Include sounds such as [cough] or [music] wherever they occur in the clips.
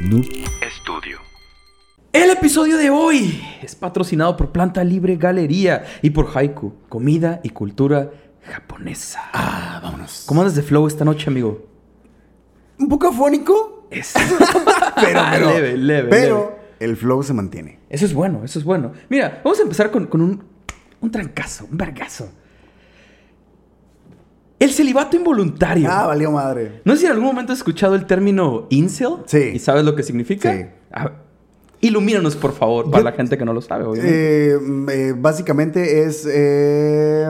Noob Estudio. El episodio de hoy es patrocinado por Planta Libre Galería y por Haiku, comida y cultura japonesa. Ah, vámonos. ¿Cómo andas de flow esta noche, amigo? Un poco afónico, Es... [laughs] pero, pero, leve, leve. pero leve. el flow se mantiene. Eso es bueno, eso es bueno. Mira, vamos a empezar con, con un, un trancazo, un vergazo. El celibato involuntario. Ah, valió madre. No sé si en algún momento has escuchado el término incel. Sí. ¿Y sabes lo que significa? Sí. Ah, ilumínanos, por favor, para Yo- la gente que no lo sabe, obviamente. Eh, eh, básicamente es. eh,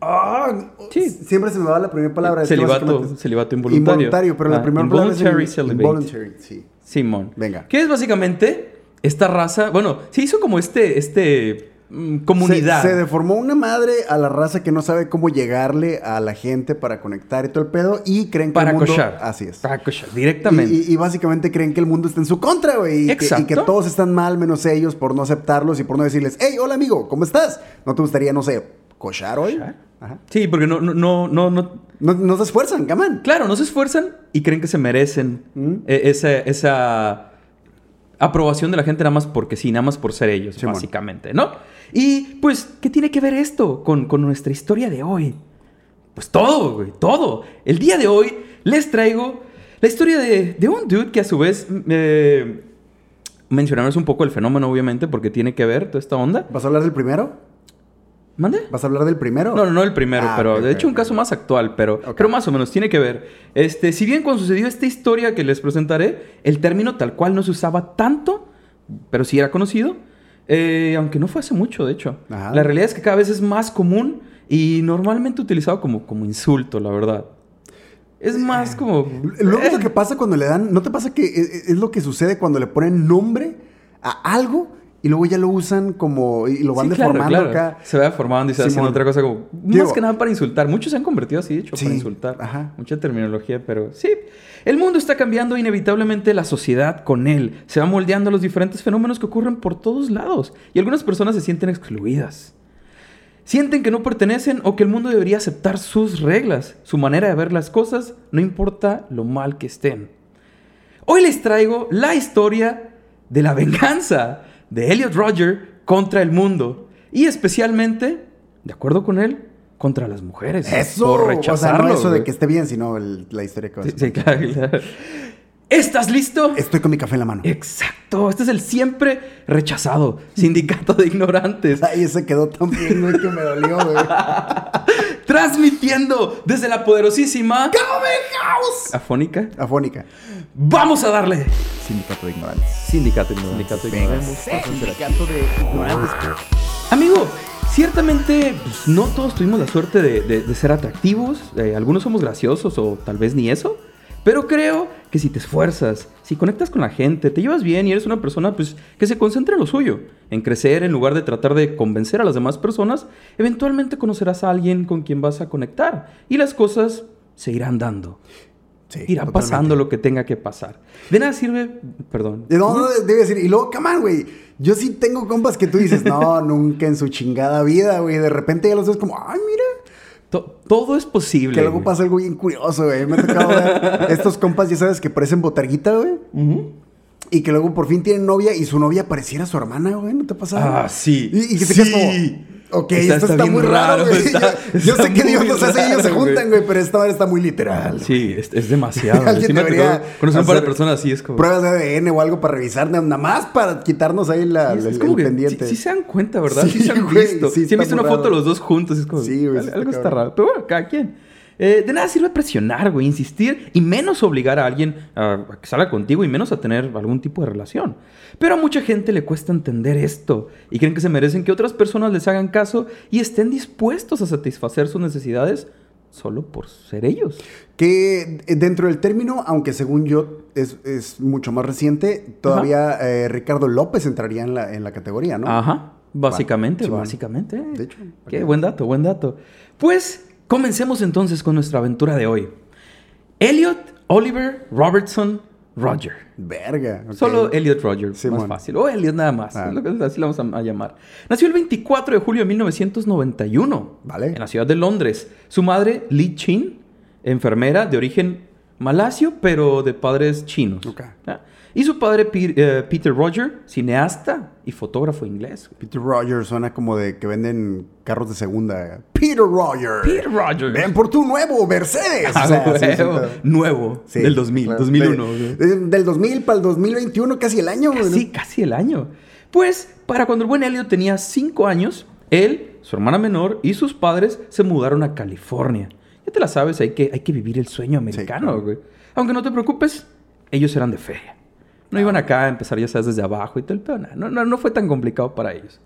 ah, Sí. Siempre se me va la primera palabra. que Celibato, celibato involuntario. Involuntario, pero la Ah, primera palabra es celibate. involuntary, sí. Simón. Venga. ¿Qué es básicamente esta raza? Bueno, se hizo como este, este comunidad. Se, se deformó una madre a la raza que no sabe cómo llegarle a la gente para conectar y todo el pedo y creen que para el mundo... cochar. Así es. Para cochar, directamente. Y, y- y básicamente creen que el mundo está en su contra, güey. Y, y que todos están mal menos ellos por no aceptarlos y por no decirles, hey, hola amigo, ¿cómo estás? ¿No te gustaría, no sé, cochar hoy? Ajá. Sí, porque no, no, no, no, no- No, no se esfuerzan, caman. Claro, no se esfuerzan y creen que se merecen Mm. eh, esa, esa aprobación de la gente nada más porque sí, nada más por ser ellos, básicamente, ¿no? Y pues, ¿qué tiene que ver esto con, con nuestra historia de hoy? Pues todo, güey, todo. El día de hoy les traigo la historia de, de un dude que a su vez eh, mencionarnos un poco el fenómeno, obviamente, porque tiene que ver toda esta onda. ¿Vas a hablar del primero? ¿Mande? ¿Vas a hablar del primero? No, no, no el primero, Ah, pero de hecho un caso más actual, pero creo más o menos tiene que ver. Este, si bien cuando sucedió esta historia que les presentaré, el término tal cual no se usaba tanto, pero sí era conocido, eh, aunque no fue hace mucho, de hecho. Ajá. La realidad es que cada vez es más común y normalmente utilizado como, como insulto, la verdad. Es más como... Luego es eh, lo que pasa cuando le dan... ¿No te pasa que es, es lo que sucede cuando le ponen nombre a algo y luego ya lo usan como... y lo van sí, deformando claro. acá? Se va deformando y se va haciendo otra cosa como... Digo- más que nada para insultar. Muchos se han convertido así, de hecho, Sí, para insultar. ajá. Mucha terminología, pero sí. El mundo está cambiando inevitablemente la sociedad con él. Se va moldeando los diferentes fenómenos que ocurren por todos lados. Y algunas personas se sienten excluidas. Sienten que no pertenecen o que el mundo debería aceptar sus reglas, su manera de ver las cosas, no importa lo mal que estén. Hoy les traigo la historia de la venganza de Elliot Roger contra el mundo y especialmente, de acuerdo con él, contra las mujeres. Eso, Por o sea, rechazarlo. no eso de que esté bien, sino el- la historia que Sí, a sí, claro, claro. ¿Estás listo? Estoy con mi café en la mano. Exacto, este es el siempre rechazado sindicato de ignorantes. Ay, ese quedó tan bien, güey, que me dolió, güey. [laughs] Transmitiendo desde la poderosísima House! afónica. Afónica. Vamos a darle. Sindicato de ignorantes. Sindicato, sindicato de Venga. ignorantes. Sindicato de ignorantes. Amigo, ciertamente pues, no todos tuvimos la suerte de, de- de ser atractivos. eh, algunos somos graciosos o tal vez ni eso. Pero creo que si te esfuerzas, si conectas con la gente, te llevas bien y eres una persona pues, que se concentra en lo suyo, en crecer en lugar de tratar de convencer a las demás personas, eventualmente conocerás a alguien con quien vas a conectar y las cosas se irán dando. Sí, Irá totalmente. pasando lo que tenga que pasar. De nada sirve, perdón. No, no, debe decir. Y luego, come on, güey. Yo sí tengo compas que tú dices, no, [laughs] nunca en su chingada vida, güey. De repente ya los ves como, ay, mira. To- todo es posible. Que luego güey. pasa algo bien curioso, güey. Me ha tocado ver [laughs] estos compas, ya sabes, que parecen botarguita, güey. Y que luego por fin tienen novia y su novia pareciera su hermana, güey. ¿No te pasa? Ah, sí. Y, y que te Sí. quedas como, ok, Está- esto está está, muy raro, raro, güey. [laughs] yo sé que Dios nos hace y ellos se raro, juntan, güey, pero esta vez está muy literal. Sí, es, es demasiado. [laughs] Alguien Sí debería conocer un par de personas así, es como... Pruebas de ADN o algo para revisar, nada más para quitarnos ahí la, Sí, es, el, como pendiente. Sí, sí se dan cuenta, ¿verdad? [laughs] Sí, se han güey, visto. sí han visto una muy foto de raro. los dos juntos. Es como... Sí, güey, algo está raro. Pero bueno, cada quien. Eh, de nada sirve presionar, güey, insistir y menos obligar a alguien a, a que salga contigo y menos a tener algún tipo de relación. Pero a mucha gente le cuesta entender esto y creen que se merecen que otras personas les hagan caso y estén dispuestos a satisfacer sus necesidades solo por ser ellos. Que eh, dentro del término, aunque según yo es, es mucho más reciente, todavía eh, Ricardo López entraría en la, en la categoría, ¿no? Ajá, básicamente, básicamente. De hecho, Qué buen dato, buen dato. Pues comencemos entonces con nuestra aventura de hoy. Elliot, Oliver, Robertson, Roger. Verga. Solo Elliot Roger, Simón. más fácil. O Elliot nada más, Ah. es lo que- así lo vamos a, a llamar. Nació el 24 de julio de 1991 Vale. en la ciudad de Londres. Su madre, Lee Chin, enfermera de origen malasio, pero de padres chinos. Ok. ¿ya? Y su padre, Pe- eh, Peter Roger, cineasta y fotógrafo inglés. Peter Rogers suena como de que venden carros de segunda. Peter Rogers. Peter Rogers. Ven por tu nuevo Mercedes. Ah, O sea, sí, sí, claro. Nuevo. Sí, del 2000, claro. 2001. De- del 2000 para el 2021, casi el año. güey, ¿no? Casi, el año. Pues, para cuando el buen Elliot tenía 5 años, él, su hermana menor y sus padres se mudaron a California. Ya te la sabes, hay que, hay que vivir el sueño americano, claro. Aunque no te preocupes, ellos eran de feria. No iban acá a empezar, ya sabes, desde abajo y todo el pedo. No, no, no fue tan complicado para ellos.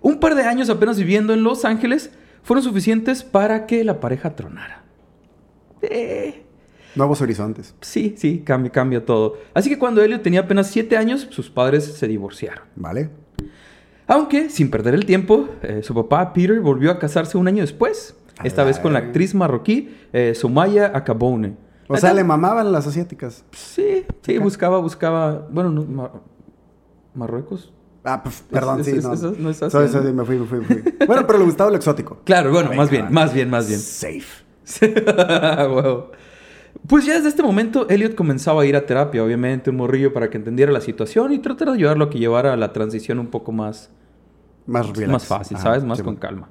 Un par de años apenas viviendo en Los Ángeles fueron suficientes para que la pareja tronara. Eh, Nuevos horizontes. sí, sí, cambia, cambia todo. Así que cuando Elliot tenía apenas 7 años, sus padres se divorciaron. ¿Vale? Aunque, sin perder el tiempo, eh, su papá Peter volvió a casarse un año después. Esta vez con la actriz marroquí eh, Somaya Acabone. O sea, le mamaban las asiáticas. Sí, sí, Ok. buscaba, buscaba... Bueno, no, Ma- ¿Marruecos? Ah, pues, perdón, Es- sí, es- no. eso no es ¿no? me fui, me fui, me fui. Bueno, pero le gustaba lo exótico. [laughs] Claro, bueno, más bien, más bien, más bien. Safe. [laughs] Wow. Pues ya desde este momento, Elliot comenzaba a ir a terapia, obviamente, un morrillo para que entendiera la situación y tratar de ayudarlo a que llevara la transición un poco más, Más relax. más fácil, Ajá, ¿sabes? Más sí, con calma.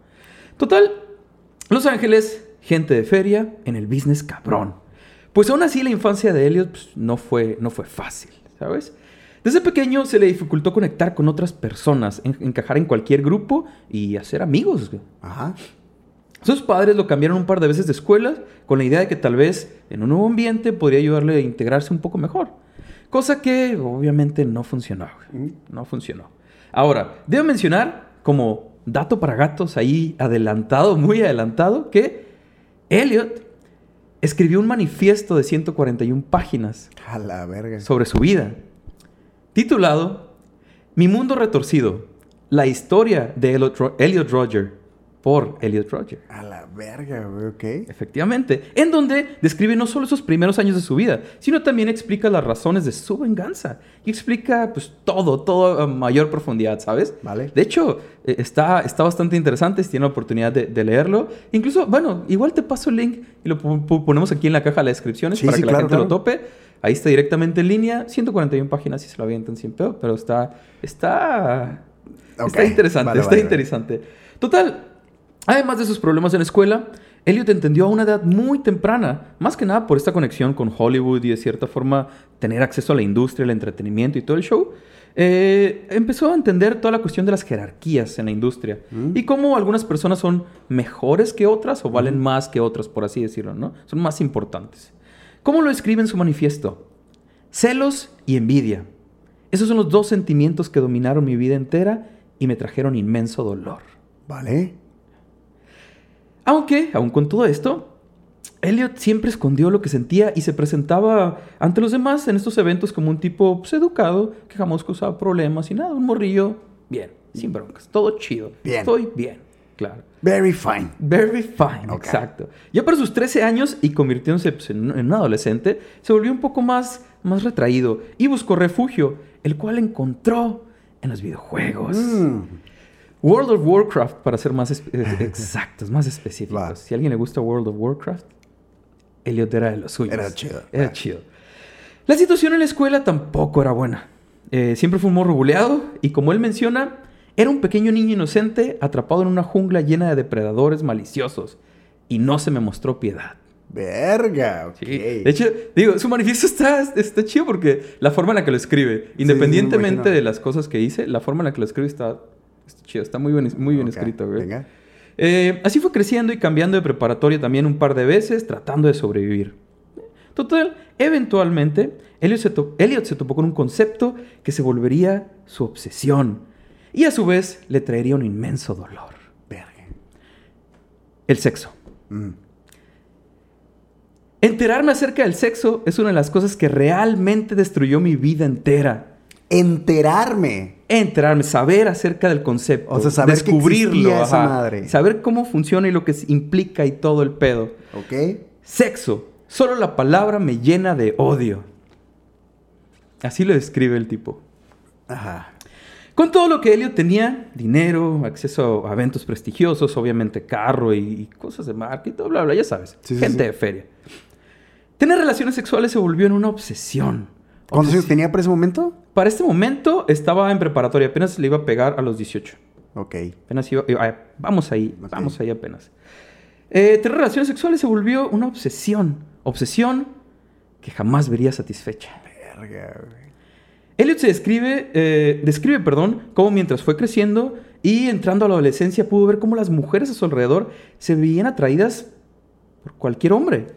Total, Los Ángeles, gente de feria, en el business cabrón. Pues aún así la infancia de Elliot pues, no, fue, no fue fácil, ¿sabes? Desde pequeño se le dificultó conectar con otras personas, en- encajar en cualquier grupo y hacer amigos. Ajá. Sus padres lo cambiaron un par de veces de escuela con la idea de que tal vez en un nuevo ambiente podría ayudarle a integrarse un poco mejor. Cosa que obviamente no funcionó. güey. No funcionó. Ahora, debo mencionar como dato para gatos ahí adelantado, muy adelantado, que Elliot escribió un manifiesto de 141 páginas A la verga. sobre su vida, titulado Mi mundo retorcido, la historia de Elliot Roger por Elliot Roger. A la verga, güey, ok. Efectivamente, en donde describe no solo esos primeros años de su vida, sino también explica las razones de su venganza y explica pues todo, todo a mayor profundidad, ¿sabes? Vale. De hecho, eh, está, está bastante interesante si tiene la oportunidad de, de leerlo. Incluso, bueno, igual te paso el link y lo ponemos aquí en la caja de las descripciones Sí, para sí, que la claro, gente lo claro. tope. Ahí está directamente en línea, 141 páginas si se lo avientan sin pedo, pero está, está, está interesante, vale, está vale. interesante. Total, además de sus problemas en la escuela, Elliot entendió a una edad muy temprana, más que nada por esta conexión con Hollywood y de cierta forma tener acceso a la industria, el entretenimiento y todo el show. eh, empezó a entender toda la cuestión de las jerarquías en la industria Mm. y cómo algunas personas son mejores que otras o valen más que otras, por así decirlo, ¿no? Son más importantes. ¿Cómo lo escribe en su manifiesto? Celos y envidia. Esos son los dos sentimientos que dominaron mi vida entera y me trajeron inmenso dolor. Vale. Aunque, aun con todo esto, Elliot siempre escondió lo que sentía y se presentaba ante los demás en estos eventos como un tipo pues, educado, que jamás causaba problemas y nada, un morrillo bien, sin broncas, todo chido. Bien. Estoy bien, claro. Very fine. Very fine, exacto. Ya para sus 13 años y convirtiéndose pues, en, un- en un adolescente, se volvió un poco más, más retraído y buscó refugio, el cual encontró en los videojuegos. Mm. World of Warcraft, para ser más [laughs] exactos, más específicos. Va. Si a alguien le gusta World of Warcraft, Elliot era de los suyos. Era chido. Era Va. chido. La situación en la escuela tampoco era buena. Eh, siempre fue un morro buleado y como él menciona, era un pequeño niño inocente atrapado en una jungla llena de depredadores maliciosos y no se me mostró piedad. Verga, ok. Sí. De hecho, digo, su manifiesto está, está chido porque la forma en la que lo escribe, independientemente de las cosas que dice, la forma en la que lo escribe está, está chido, está muy bien, muy bien Ok, escrito, güey. Venga. Eh, así fue creciendo y cambiando de preparatoria también un par de veces, tratando de sobrevivir. Total, eventualmente, Elliot se, to- Elliot se topó con un concepto que se volvería su obsesión y a su vez le traería un inmenso dolor. Verga. El sexo. Mm. Enterarme acerca del sexo es una de las cosas que realmente destruyó mi vida entera. Enterarme. Enterarme, saber acerca del concepto, O sea, saber descubrirlo, esa madre. saber cómo funciona y lo que implica y todo el pedo. ¿Ok? Sexo, solo la palabra me llena de odio. Así lo describe el tipo. Ajá. Con todo lo que Elliot tenía, dinero, acceso a eventos prestigiosos, obviamente carro y, y cosas de marketing, bla, bla, ya sabes, Sí, sí, gente sí. de feria. Tener relaciones sexuales se volvió en una obsesión, ¿Cuántos años tenía para ese momento? Para este momento estaba en preparatoria, apenas le iba a pegar a los 18. Ok. Apenas iba, iba- vamos ahí, vamos ahí apenas. Eh, tener relaciones sexuales se volvió una obsesión. Obsesión que jamás vería satisfecha. Verga, güey. Elliot se describe, eh, describe, perdón, cómo mientras fue creciendo y entrando a la adolescencia pudo ver cómo las mujeres a su alrededor se veían atraídas por cualquier hombre.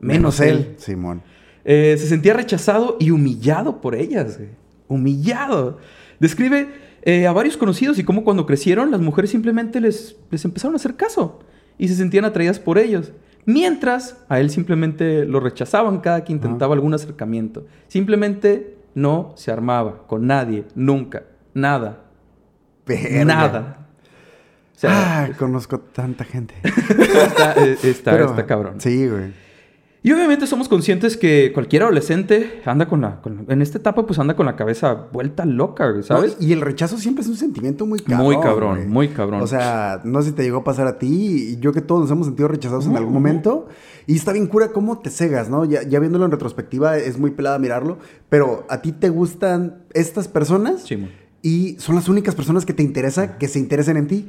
Menos, él. Simón. Eh, se sentía rechazado y humillado por ellas. güey. Humillado. Describe eh, a varios conocidos y cómo cuando crecieron las mujeres simplemente les, les empezaron a hacer caso y se sentían atraídas por ellos. Mientras a él simplemente lo rechazaban cada que intentaba algún acercamiento. Simplemente no se armaba con nadie, nunca, nada, Verga. nada. O sea, ah, conozco tanta gente. [laughs] está, eh, está- Pero- está cabrón. Sí, güey. Y obviamente somos conscientes que cualquier adolescente anda con la, con- en esta etapa pues anda con la cabeza vuelta loca, ¿sabes? No, y el rechazo siempre es un sentimiento muy cabrón. Muy cabrón, güey. muy cabrón. O sea, no sé si te llegó a pasar a ti y yo que todos nos hemos sentido rechazados en algún momento. Y está bien cura cómo te cegas, ¿no? Ya, ya viéndolo en retrospectiva es muy pelada mirarlo. Pero a ti te gustan estas personas Sí, y son las únicas personas que te interesa que se interesen en ti.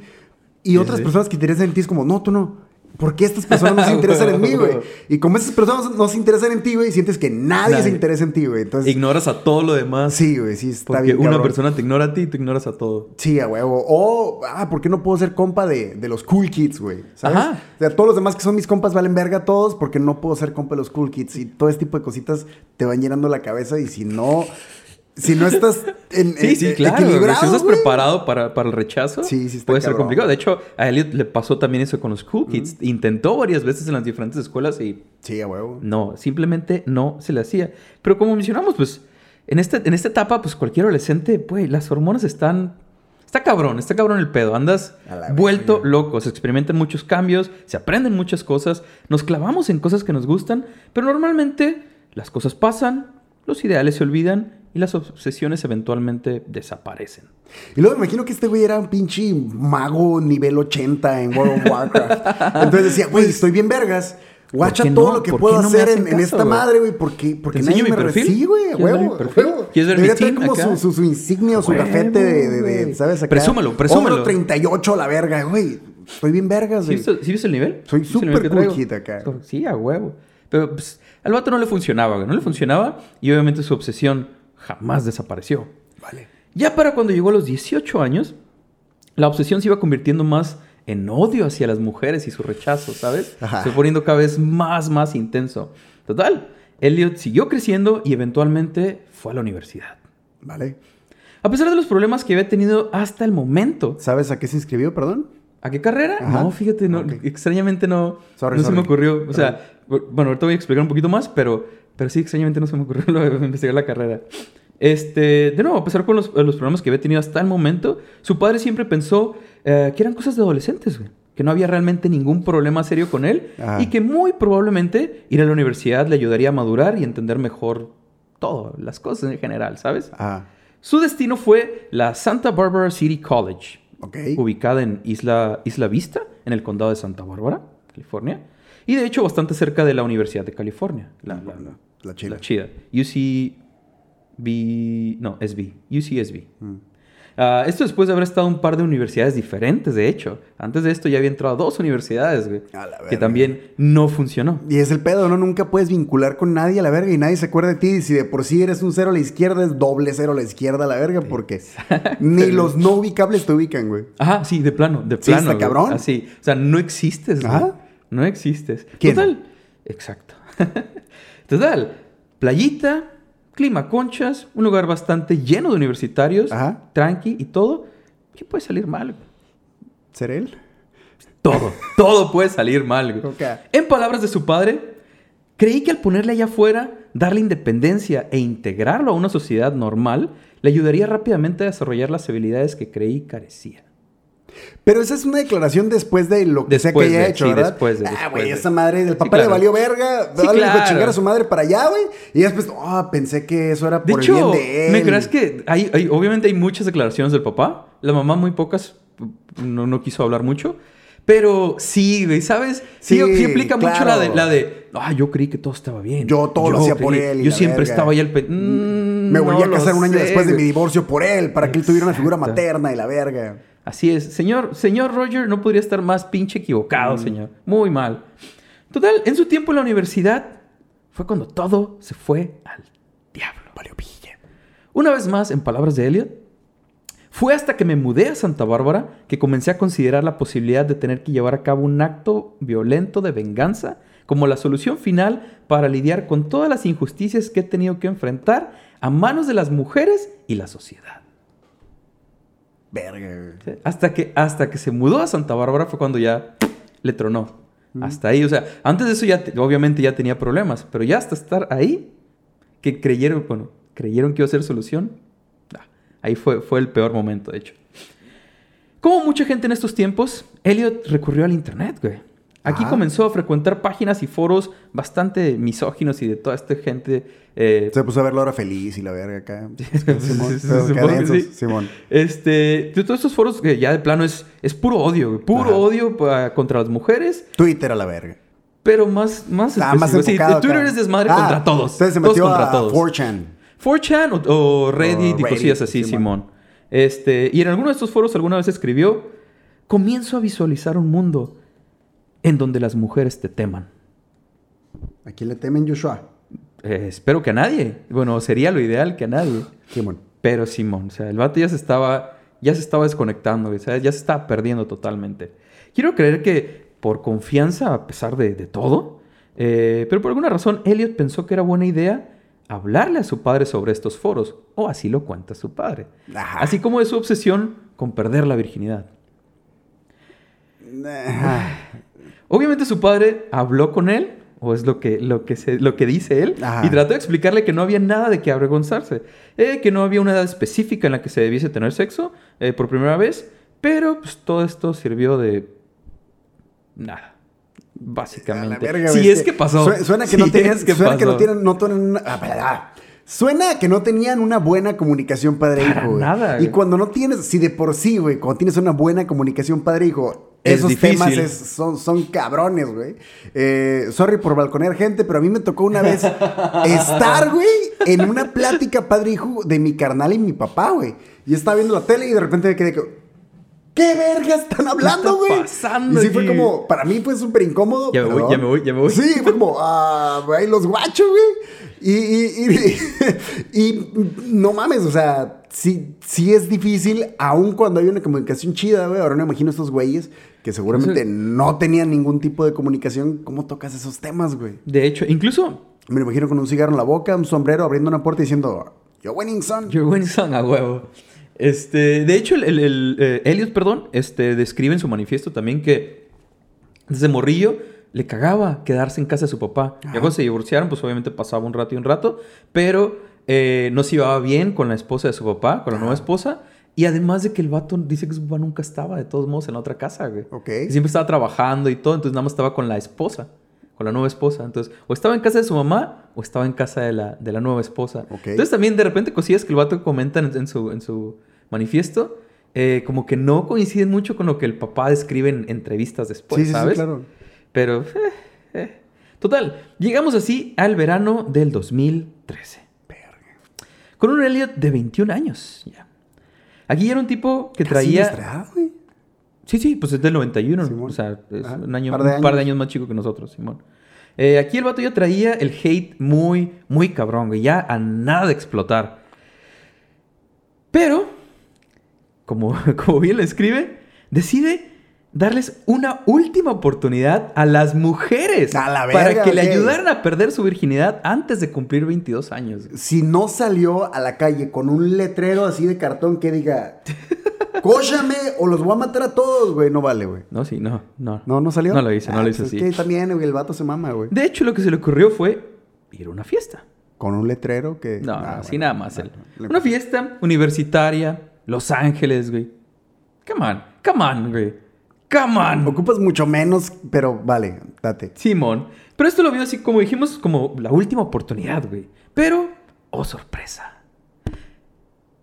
Y Sí, otras sí. personas que te interesan en ti es como, no, tú no. ¿Por qué estas personas no se [laughs] interesan en mí, güey? Y como esas personas no se interesan en ti, güey, sientes que nadie, Nadie. se interesa en ti, güey. Entonces, Ignoras a todo lo demás. sí, güey, sí, está porque bien. una cabrón. persona te ignora a ti y tú ignoras a todo. Sí, a huevo. O, ah, ¿por qué no puedo ser compa de, de los cool kids, güey? ¿Sabes? Ajá. O sea, todos los demás que son mis compas valen verga todos porque no puedo ser compa de los cool kids. Y todo este tipo de cositas te van llenando la cabeza y si no, si no estás en, Sí, en- sí, eh, claro. equilibrado, Si estás preparado para, para el rechazo, Sí, sí puede ser cabrón. complicado. De hecho, a Elliot le pasó también eso con los Cool Kids. Intentó varias veces en las diferentes escuelas y Sí, a huevo. no, simplemente no se le hacía. Pero como mencionamos, pues, en, este, en esta etapa, pues cualquier adolescente, pues, las hormonas están... Está cabrón, está cabrón el pedo. Andas vuelto verga. loco. Se experimentan muchos cambios, se aprenden muchas cosas, nos clavamos en cosas que nos gustan, pero normalmente las cosas pasan, los ideales se olvidan y las obsesiones eventualmente desaparecen. Y luego me imagino que este güey era un pinche mago nivel 80 en World of Warcraft. [laughs] Entonces decía, güey, estoy bien vergas. Guacha qué todo no? lo que ¿Por puedo no hacer en, esta madre, güey, porque, porque ¿Te nadie mi me perfil? Sí, güey, a ¿Quieres ver huevo. ¿Quieres ver mi team como acá? su, su, su insignia o su gafete de, de, de, güey. ¿sabes? Acá. Presúmelo, presúmelo. Hombro 38 a la verga, güey. Estoy bien vergas, ¿Sí güey. viste, sí viste el nivel? Soy ¿Sí súper cool acá. Sí, a huevo. Pero pues, al vato no le funcionaba, güey. No le funcionaba y obviamente su obsesión jamás desapareció. Vale. Ya para cuando llegó a los 18 años, la obsesión se iba convirtiendo más en odio hacia las mujeres y su rechazo, ¿sabes? Ajá. Se fue poniendo cada vez más, más intenso. Total, Elliot siguió creciendo y eventualmente fue a la universidad. Vale. A pesar de los problemas que había tenido hasta el momento, ¿Sabes a qué se inscribió, perdón? ¿A qué carrera? Ajá. No, fíjate, no, extrañamente no, Sorry, no se me ocurrió. O sea, bueno, ahorita voy a explicar un poquito más, pero, pero sí, extrañamente no se me ocurrió [laughs] lo de investigar la carrera. Este, de nuevo, a pesar con los, los problemas que había tenido hasta el momento, su padre siempre pensó eh, que eran cosas de adolescentes, güey. Que no había realmente ningún problema serio con él Ajá. y que muy probablemente ir a la universidad le ayudaría a madurar y entender mejor todo, las cosas en general, ¿sabes? Ah, Su destino fue la Santa Barbara City College, ubicada en Isla, Isla Vista, en el condado de Santa Bárbara, California. Y de hecho bastante cerca de la Universidad de California. La, la, la- chila. la chida. UCB... No, SB. UCSB. Mm. Ah, esto después de haber estado en un par de universidades diferentes, de hecho. Antes de esto ya había entrado a dos universidades, güey. A la Que verga. también no funcionó. Y es el pedo, ¿no? Nunca puedes vincular con nadie a la verga y nadie se acuerda de ti. Y si de por sí eres un cero a la izquierda, es doble cero a la izquierda a la verga porque [laughs] ni los no ubicables te ubican, güey. Ajá, sí, de plano, de Sí, plano. está güey. cabrón. Así. O sea, no existes, güey. No existes. ¿Quién? Total. Exacto. [laughs] Total. Playita, clima conchas, un lugar bastante lleno de universitarios, Ajá. tranqui y todo. ¿Qué puede salir mal? ¿Ser él? Todo, todo puede salir mal. En palabras de su padre, creí que al ponerle allá afuera, darle independencia e integrarlo a una sociedad normal, le ayudaría rápidamente a desarrollar las habilidades que creí carecía. Pero esa es una declaración después de lo que sea que Después haya hecho, sí, ¿verdad? después de, ah, después güey, esa madre Sí, papá le valió verga. Sí, Dale, claro. chingar a su madre para allá, güey. Y después, ah, pensé que eso era De por hecho, el bien de él. ¿me crees que hay, hay- obviamente hay muchas declaraciones del papá? La mamá muy pocas, no, no quiso hablar mucho. Pero sí, güey, ¿sabes? Sí, Sí, implica mucho la de, la de ah, yo creí que todo estaba bien. Yo todo lo hacía por él y Yo siempre verga. estaba ahí al... pe- Mm, Me volví no a casar un año sé, después de mi divorcio por él, para que él tuviera una figura materna y la verga. Así es. Señor, señor Roger no podría estar más pinche equivocado, Mm. señor. Muy mal. Total, en su tiempo en la universidad fue cuando todo se fue al diablo. Valió pilla. Una vez más, en palabras de Elliot, fue hasta que me mudé a Santa Bárbara que comencé a considerar la posibilidad de tener que llevar a cabo un acto violento de venganza como la solución final para lidiar con todas las injusticias que he tenido que enfrentar a manos de las mujeres y la sociedad. Verga, güey. ¿sí? Hasta que, hasta que se mudó a Santa Bárbara fue cuando ya le tronó. Hasta ahí, o sea, antes de eso ya, te- obviamente ya tenía problemas, pero ya hasta estar ahí, que creyeron, bueno, creyeron que iba a ser solución, ah, ahí fue, fue el peor momento, de hecho. Como mucha gente en estos tiempos, Elliot recurrió al internet, güey. Aquí Ajá. comenzó a frecuentar páginas y foros bastante misóginos y de toda esta gente eh, Se puso a ver la hora feliz y la verga acá. [laughs] Simón, sí. Simón. Este, de todos estos foros que ya de plano es, es puro odio, puro Ajá. odio contra las mujeres, Twitter a la verga. pero más, más Ah, más. Sí, Twitter acá. es desmadre Ah, contra todos. Entonces se todos metió contra a todos. 4chan. 4chan o, o Reddit O y cosillas así, Simón. Simón. Este, y en alguno de estos foros alguna vez escribió, comienzo a visualizar un mundo en donde las mujeres te teman. ¿A quién le temen Joshua? Eh, espero que a nadie. Bueno, sería lo ideal que a nadie. Simón. Pero Simón, o sea, el vato ya se estaba, ya se estaba desconectando, ya se estaba perdiendo totalmente. Quiero creer que por confianza, a pesar de, de todo, eh, pero por alguna razón, Elliot pensó que era buena idea hablarle a su padre sobre estos foros, o así lo cuenta su padre. Ajá. Así como de su obsesión con perder la virginidad. Ajá. Obviamente su padre habló con él, o es lo que, lo que, se- lo que dice él, Ajá. y trató de explicarle que no había nada de qué avergonzarse, eh, que no había una edad específica en la que se debiese tener sexo eh, por primera vez, pero pues, todo esto sirvió de nada, básicamente. verga, si güey, es que pasó. Suena, que no tenían, es que suena que no tienen, no tienen ah, Suena que no tenían una buena comunicación padre-hijo, güey. nada, Y cuando no tienes, si de por sí, güey, cuando tienes una buena comunicación padre-hijo, Es esos difícil. temas es- son, son cabrones, güey. Eh, sorry por balconear gente, pero a mí me tocó una vez [laughs] estar, güey, en una plática padre-hijo de mi carnal y mi papá, güey. Y estaba viendo la tele y de repente me quedé como, ¿Qué verga están hablando, está güey? pasando Y sí fue como, para mí fue súper incómodo. Ya me voy, ya me voy, ya me voy. Sí, fue como, [laughs] ah, güey, los guachos, güey. Y, y, y, [laughs] y no mames, o sea, sí, sí es difícil, aun cuando hay una comunicación chida, güey. Ahora no me imagino estos güeyes que seguramente no tenían ningún tipo de comunicación. ¿Cómo tocas esos temas, güey? De hecho, incluso Me lo imagino con un cigarro en la boca, un sombrero, abriendo una puerta y diciendo, yo winning son. Your winning song a huevo. Este, de hecho, el, el- el, eh, Elliot, perdón, este, describe en su manifiesto también que desde morrillo le cagaba quedarse en casa de su papá. Ya cuando se divorciaron, pues obviamente pasaba un rato y un rato, pero eh, no se llevaba bien con la esposa de su papá, con la nueva esposa. Y además de que el vato dice que su papá nunca estaba, de todos modos, en la otra casa, güey. Ok. Que siempre estaba trabajando y todo, entonces nada más estaba con la esposa, con la nueva esposa. Entonces, o estaba en casa de su mamá o estaba en casa de la, de la nueva esposa. Ok. Entonces también de repente cosillas que el vato comenta en, en su, en su manifiesto, eh, como que no coinciden mucho con lo que el papá describe en entrevistas después, sí, sí, ¿sabes? sí, claro. Pero, eh, eh. Total, llegamos así al verano del 2013. Con un Elliot de 21 años, ya. Aquí era un tipo que traía... güey. Sí, sí, pues es del 91. Simón. O sea, es un, año, par de un par de años. años más chico que nosotros, Simón. Eh, aquí el vato ya traía el hate muy, muy cabrón, güey. Ya a nada de explotar. Pero, como, [laughs] como bien le escribe, decide darles una última oportunidad a las mujeres. A la para verga, que le ayudaran a perder su virginidad antes de cumplir 22 años. si no salió a la calle con un letrero así de cartón que diga, [laughs] cóchame o los voy a matar a todos, güey, no vale, güey. No, sí, no, no. No, no salió. No lo hice, no Ah, lo hice pues así. Es que también, güey, el vato se mama, güey. De hecho, lo que se le ocurrió fue ir a una fiesta. Con un letrero que. No, Ah, así bueno, nada más. ah, le- Una fiesta universitaria, Los Ángeles, güey. Come on, come on, güey. Come on. Ocupas mucho menos, pero vale, date. Simón. Pero esto lo vio así, como dijimos, como la última oportunidad, güey. Pero, oh sorpresa.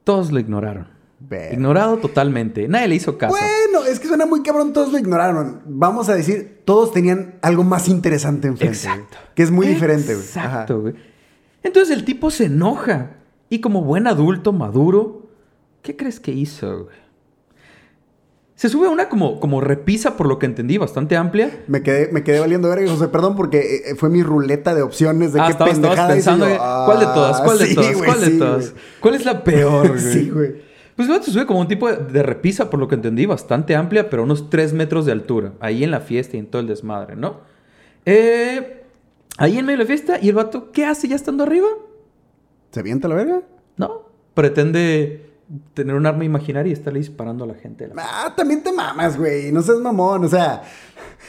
Todos lo ignoraron. Ver. Ignorado totalmente. Nadie le hizo caso. Bueno, es que suena muy cabrón, todos lo ignoraron. Vamos a decir, todos tenían algo más interesante enfrente. güey, Exacto. Que es muy diferente, güey. Exacto, güey. Entonces el tipo se enoja. Y como buen adulto maduro, ¿qué crees que hizo, güey? Se sube a una como, como repisa, por lo que entendí, bastante amplia. Me quedé, me quedé valiendo verga, José, perdón, porque eh, fue mi ruleta de opciones de ah, qué estabas, pendejada pensando, yo. ¿cuál de todas? ¿Cuál de Ah, sí, todas? ¿Cuál de todas? ¿Cuál es la peor, güey? [laughs] Sí, güey. Pues luego se sube como un tipo de, de repisa, por lo que entendí, bastante amplia, pero unos 3 metros de altura. Ahí en la fiesta y en todo el desmadre, ¿no? Eh, ahí en medio de la fiesta, ¿y el vato qué hace ya estando arriba? ¿Se avienta la verga? No, pretende tener un arma imaginaria y estarle disparando a la gente. la- Ah, también te mamas, güey. No seas mamón, o sea.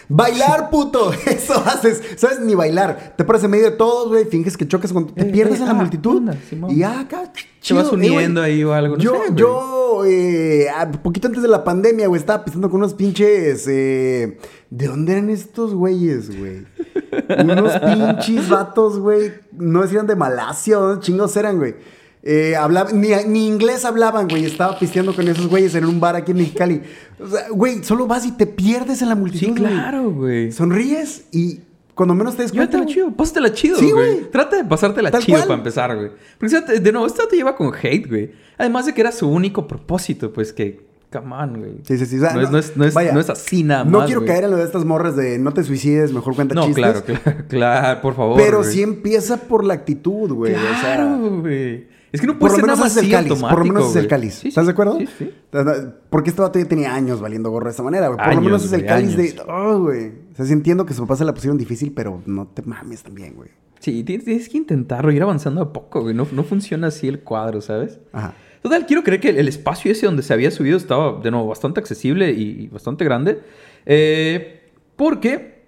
Bailar, [laughs] puto. [laughs] Eso haces. ¿Sabes? Ni bailar. Te paras en medio de todos, güey. Finges que chocas con. Te Eh, pierdes eh, en la multitud. anda, y ah, acá. Te vas Eh, uniendo ahí o algo, no yo, sé, yo, eh, ah, poquito antes de la pandemia, güey, estaba pisando con unos pinches. ¿De dónde eran estos güeyes, güey? unos [laughs] pinches vatos, güey. No decían de Malasia dónde chingos eran, güey. Eh, ni, ni inglés hablaban, güey. Estaba pisteando con esos güeyes en un bar aquí en Mexicali. O sea, güey, solo vas y te pierdes en la multitud. Sí, claro, güey. Sonríes y cuando menos te des cuenta. Llévatela chido, pásatela chido, Sí, güey. Trata de pasártela Tal chido cual. para empezar, güey. Porque, de nuevo, esto te lleva con hate, güey. Además de que era su único propósito, pues que, come on, güey. Sí, sí, sí. o sea, no, es, no, es, no, es, vaya, no es así nada No más, quiero güey. caer en lo de estas morras de no te suicides, mejor cuenta No, chistes. claro, [laughs] claro, claro, por favor. Pero güey. sí empieza por la actitud, güey. o sea, Claro, güey. Es que no por puede lo ser menos nada más es el cáliz. Por lo menos es el cáliz. Sí, sí. ¿Estás de acuerdo? Sí, sí. Porque este vato ya tenía años valiendo gorro de esta manera, güey. Por lo menos es el güey, cáliz de. Oh, güey. O sea, sí entiendo que su papá se la pusieron difícil, pero no te mames también, güey. Sí, tienes, que intentarlo, ir avanzando a poco, güey. No, no funciona así el cuadro, ¿sabes? Ajá. Total, quiero creer que el, espacio ese donde se había subido estaba, de nuevo, bastante accesible y, y bastante grande. Eh, porque,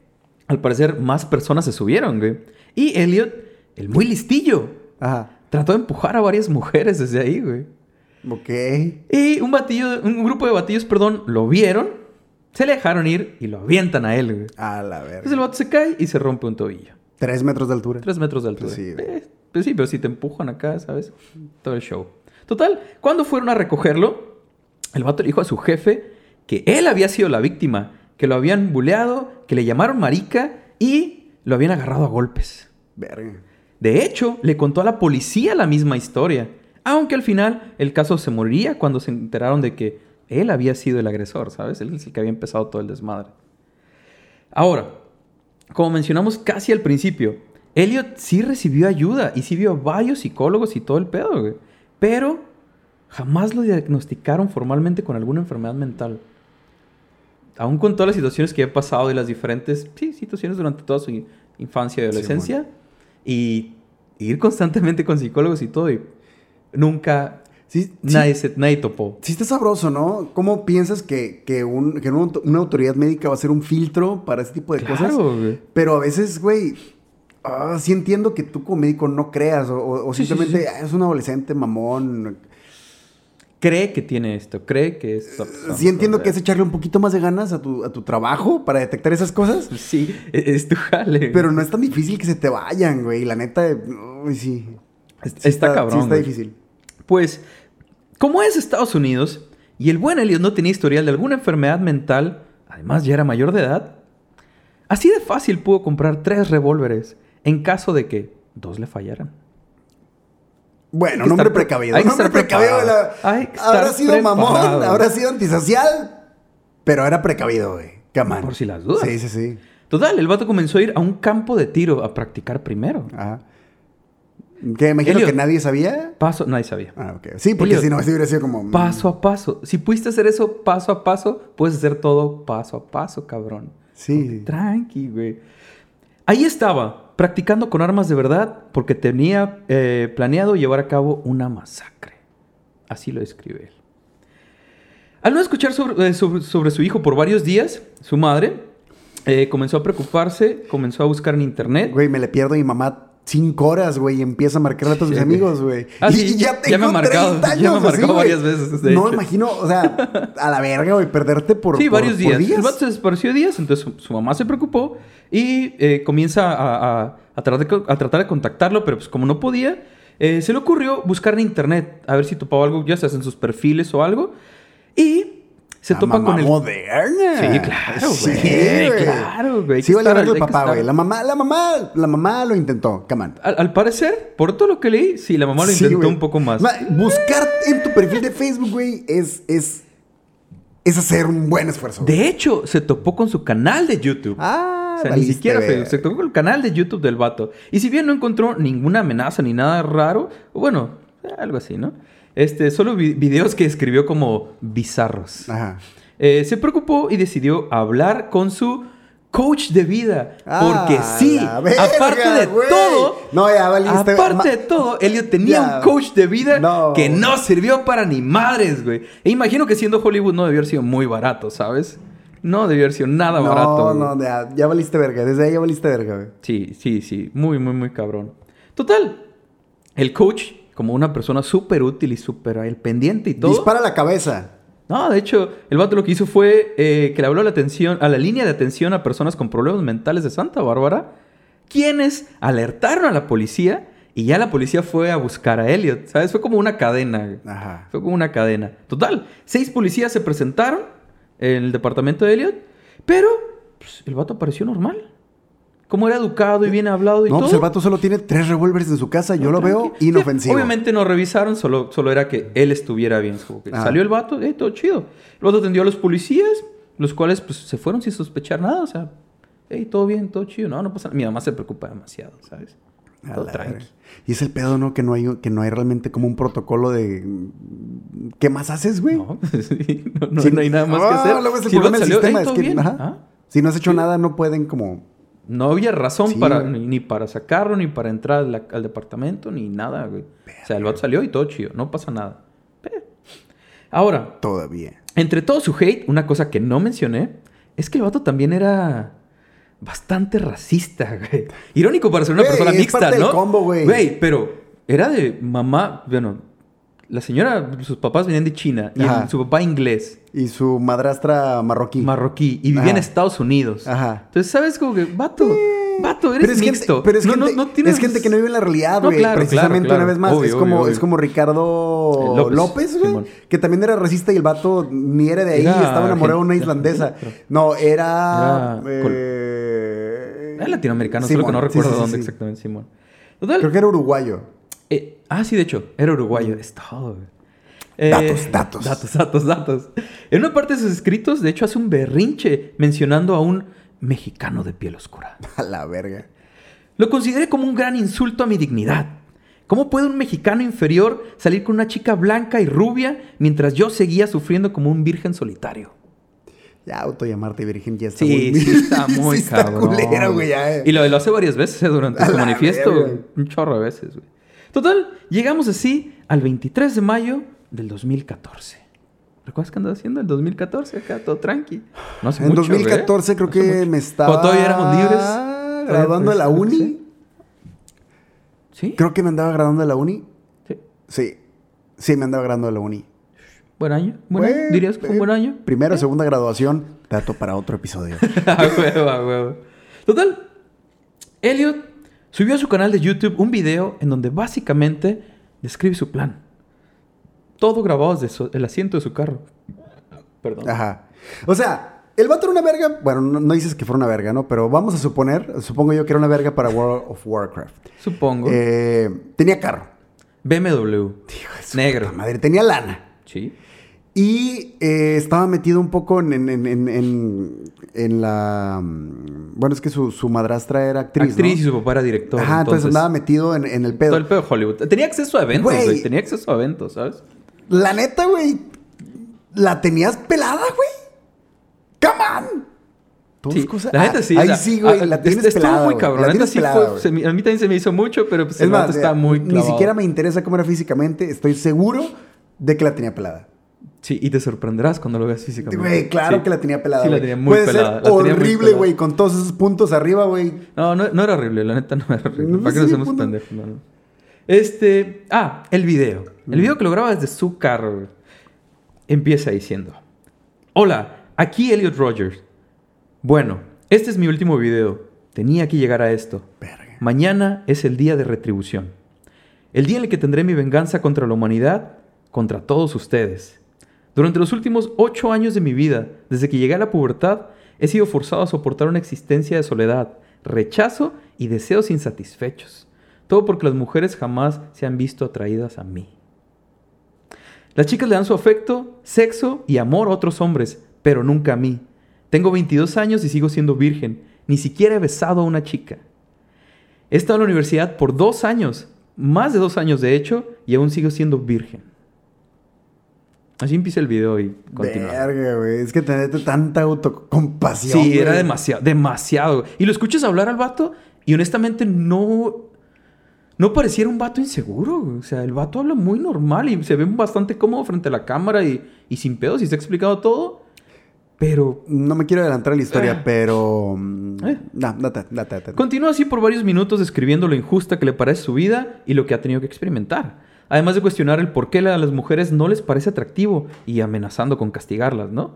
al parecer, más personas se subieron, güey. Y Elliot, el muy listillo, Ajá. Trató de empujar a varias mujeres desde ahí, güey. Ok. Y un batillo, un grupo de batillos, perdón, lo vieron, se le dejaron ir y lo avientan a él, güey. A la verga. Entonces el vato se cae y se rompe un tobillo. Tres metros de altura. Tres metros de altura. Pues sí, güey. Eh, pues sí, pero si te empujan acá, ¿sabes? Todo el show. Total, cuando fueron a recogerlo, el vato le dijo a su jefe que él había sido la víctima, que lo habían buleado, que le llamaron marica y lo habían agarrado a golpes. Verga. De hecho, le contó a la policía la misma historia, aunque al final el caso se moriría cuando se enteraron de que él había sido el agresor, ¿sabes? Él es el que había empezado todo el desmadre. Ahora, como mencionamos casi al principio, Elliot sí recibió ayuda y sí vio a varios psicólogos y todo el pedo, güey. Pero jamás lo diagnosticaron formalmente con alguna enfermedad mental. Aún con todas las situaciones que he pasado y las diferentes sí, situaciones durante toda su infancia y adolescencia, y ir constantemente con psicólogos y todo, y nunca Sí, sí. nadie, se, nadie topó. Sí está sabroso, ¿no? ¿Cómo piensas que, que, un- que un- una autoridad médica va a ser un filtro para ese tipo de cosas? Claro, güey. Pero a veces, güey, ah, sí entiendo que tú como médico no creas o, Sí, simplemente "Ah, es un adolescente mamón. Cree que tiene esto, cree que esto. Sí entiendo que es echarle un poquito más de ganas a tu, a tu trabajo para detectar esas cosas, [laughs] Sí, e- es tu jale. pero no es tan difícil que se te vayan, güey. La neta, uy, sí. Es- está, cabrón. Sí está güey. difícil. Pues, como es Estados Unidos y el buen Elliot no tenía historial de alguna enfermedad mental, además ya era mayor de edad, así de fácil pudo comprar tres revólveres en caso de que dos le fallaran. Bueno, hombre estar pre- precavido. estar precavido. la- habrá sido mamón, preparado. habrá sido antisocial, pero era precavido, güey. Camán. Por si las dudas. Sí, sí, sí. Total, el vato comenzó a ir a un campo de tiro a practicar primero. Ajá. Que imagino Elliot. que nadie sabía. Paso, nadie sabía. Ah, ok. Sí, porque Elliot. si no, sí hubiera sido como. mm, Paso a paso. Si pudiste hacer eso paso a paso, puedes hacer todo paso a paso, cabrón. Sí. Tranqui, güey. Ahí estaba, practicando con armas de verdad, porque tenía eh, planeado llevar a cabo una masacre. Así lo describe él. Al no escuchar sobre, eh, sobre- sobre su hijo por varios días, su madre eh, comenzó a preocuparse, comenzó a buscar en internet. Güey, me le pierdo mi mamá cinco horas, güey, y empieza a marcarle a todos mis amigos, güey. Ah, y, sí, y ya ya tengo me ha marcado, 30 ya me ha años, marcado así, varias veces, de no, hecho. imagino, o sea, a la verga, güey, perderte por. Sí, por- varios por días. El vato se desapareció días, entonces su, su mamá se preocupó y eh, comienza a, a- a tratar de, co- a tratar de contactarlo, pero pues como no podía, Eh, se le ocurrió buscar en internet a ver si topaba algo, ya sea en sus perfiles o algo. Y se La topa mamá con el. moderna. Sí, claro, Sí, güey. güey. Claro, güey. Sí, vale el papá, estar- güey. La mamá, la mamá, la mamá lo intentó. Come on. Al, al parecer, por todo lo que leí, sí, la mamá lo intentó un poco más. Ma- Buscar en tu perfil de Facebook, güey, es, es, es hacer un buen esfuerzo. güey. De hecho, se topó con su canal de YouTube. Ah, o sea, ni siquiera. Facebook. Se topó con el canal de YouTube del vato. Y si bien no encontró ninguna amenaza ni nada raro, bueno, algo así, ¿no? Este, solo vi- videos que escribió como bizarros. Ajá. Eh, se preocupó y decidió hablar con su coach de vida. Porque Ah, sí, verga, aparte de todo, No, ya valiste. aparte de todo, Elliot tenía Ya. un coach de vida No. que no sirvió para ni madres, güey. E imagino que siendo Hollywood no debió haber sido muy barato, ¿sabes? No debió haber sido nada No, barato. güey. no, ya, ya valiste verga. Desde ahí ya valiste verga, güey. Sí, sí, sí. Muy, muy, muy cabrón. Total, el coach, como una persona súper útil y súper pendiente y todo. Dispara la cabeza. No, de hecho, el vato lo que hizo fue eh, que le habló a la atención, a la línea de atención a personas con problemas mentales de Santa Bárbara, quienes alertaron a la policía y ya la policía fue a buscar a Elliot, ¿sabes? Fue como una cadena. Ajá. Fue como una cadena. Total, seis policías se presentaron en el departamento de Elliot, pero pues, el vato apareció normal. Como era educado y bien hablado y No, todo. pues el vato solo tiene tres revólveres en su casa. Yo lo veo Sí, inofensivo. obviamente no revisaron, solo, solo era que él estuviera bien. Ah. Salió el vato, eh, todo chido. El vato atendió a los policías, los cuales pues se fueron sin sospechar nada. O sea, hey, todo bien, todo chido. No, no pasa nada. Mi mamá se preocupa demasiado, ¿sabes? Todo tranqui. Y es el pedo, ¿no? Que no hay, que no hay realmente como un protocolo de... ¿Qué más haces, güey? No, [laughs] sí, no, no- Si- no hay nada más Ah, que hacer. luego es el Si el problema vato del salió, sistema, "Hey, es ¿todo que... bien?" ajá. Ah, Si no has hecho nada, no pueden como... No había razón Sí, para, ni, ni para sacarlo, ni para entrar al, al departamento, ni nada, güey. O sea, el vato salió y todo chido. No pasa nada. Pero- Ahora, Todavía. Entre todo su hate, una cosa que no mencioné es que el vato también era bastante racista, [laughs] güey. Irónico para ser una persona mixta, parte del ¿no? combo, güey. Güey, pero era de mamá, bueno, la señora, sus papás venían de China y el- su papá inglés, Y su madrastra marroquí. marroquí, y vivía en. Estados Unidos. Ajá. Entonces, ¿sabes? Como que, vato, vato, eres pero es mixto. Gente, pero es, no, gente, no, no tienes- es gente que no vive en la realidad, güey. claro, Precisamente claro, una vez más. es, como, obvio, es como Ricardo Eh, López, López, güey. Simón. Que también era racista y el vato ni era de ahí, Era estaba enamorado de una islandesa. No, era. Era eh, latinoamericano, solo que Simón, no recuerdo sí, sí, dónde sí. exactamente, Simón. Total. Creo que era uruguayo. Eh, ah, sí, de hecho, era uruguayo. Es todo, güey. Eh, Datos, datos. Datos, datos, datos. En una parte de sus escritos, de hecho, hace un berrinche mencionando a un mexicano de piel oscura. [laughs] A la verga. Lo consideré como un gran insulto a mi dignidad. ¿Cómo puede un mexicano inferior salir con una chica blanca y rubia mientras yo seguía sufriendo como un virgen solitario? Ya autollamarte virgen ya está Sí, muy... sí, está [laughs] muy Sí está cabrón. culero, güey. ya, eh. Y lo, lo hace varias veces eh, durante A su manifiesto. verga. Un chorro de veces, güey. Total, llegamos así al 23 de mayo del 2014. ¿Recuerdas qué andaba haciendo el 2014? Acá todo tranqui. No hace En mucho, 2014 güey. creo No que mucho. me estaba... Cuando todavía éramos libres. Graduando de la Todavía- uni. ¿Sí? Creo que me andaba graduando de la uni. Sí. Sí. Sí, me andaba graduando de la uni. Buen año. Buen año. Fue- ¿Dirías que fue un buen año? Primero, segunda graduación. Dato para otro episodio. [laughs] a huevo, a huevo. Total, Elliot subió a su canal de YouTube un video en donde básicamente describe su plan. Todo grabado desde el asiento de su carro. Perdón. Ajá. O sea, el vato era una verga. Bueno, no, no dices que fuera una verga, ¿no? Pero vamos a suponer, supongo yo que era una verga para World of Warcraft. Supongo. Eh, tenía carro. BMW. Negro. Madre, tenía lana. Sí. Y eh, estaba metido un poco en, en- en- en- la... mm, Bueno, es que su, su madrastra era actriz, Actriz ¿no? y su papá era director. Ajá, entonces, andaba metido en, en el pedo. Todo el pedo de Hollywood. Tenía acceso a eventos, Güey. güey. Tenía acceso a eventos, ¿sabes? La neta, güey, la tenías pelada, güey. ¡Come on! Sí, es cosa- la neta ah, sí. Ahí o sea, sí, güey, ah, la tienes estuvo pelada, muy cabrón. La neta sí pelada, fue... se a mí también se me hizo mucho, pero pues Es el más, vato está muy ni clavado. siquiera me interesa cómo era físicamente. Estoy seguro de que la tenía pelada. Sí, y te sorprenderás cuando lo veas físicamente. Güey, claro Sí. que la tenía pelada. Sí, la tenía muy Puede pelada. ser horrible, güey, con todos esos puntos arriba, güey. No, no, no era horrible, la neta no era horrible. No, ¿Para qué nos hacemos punto. pendejos? No, no. Este. Ah, el video. El video que lo graba desde su carro. güey. Empieza diciendo: Hola, aquí Elliot Rogers. Bueno, este es mi último video. Tenía que llegar a esto. Verga. Mañana es el día de retribución. El día en el que tendré mi venganza contra la humanidad, contra todos ustedes. Durante los últimos ocho años de mi vida, desde que llegué a la pubertad, he sido forzado a soportar una existencia de soledad, rechazo y deseos insatisfechos. Todo porque las mujeres jamás se han visto atraídas a mí. Las chicas le dan su afecto, sexo y amor a otros hombres, pero nunca a mí. Tengo 22 años y sigo siendo virgen. Ni siquiera he besado a una chica. He estado en la universidad por dos años, más de dos años de hecho, y aún sigo siendo virgen. Así empieza el video y continúa. Verga, güey. Es que tenés tanta autocompasión. Sí, era demasiado, demasiado. Y lo escuchas hablar al vato y honestamente no... No pareciera un vato inseguro. güey. O sea, el vato habla muy normal y se ve bastante cómodo frente a la cámara y, y sin pedos y se ha explicado todo. Pero No me quiero adelantar a la historia, Eh. pero. mm, Eh. No, date, date, date. Continúa así por varios minutos describiendo lo injusta que le parece su vida y lo que ha tenido que experimentar. Además de cuestionar el por qué a las mujeres no les parece atractivo y amenazando con castigarlas, ¿no?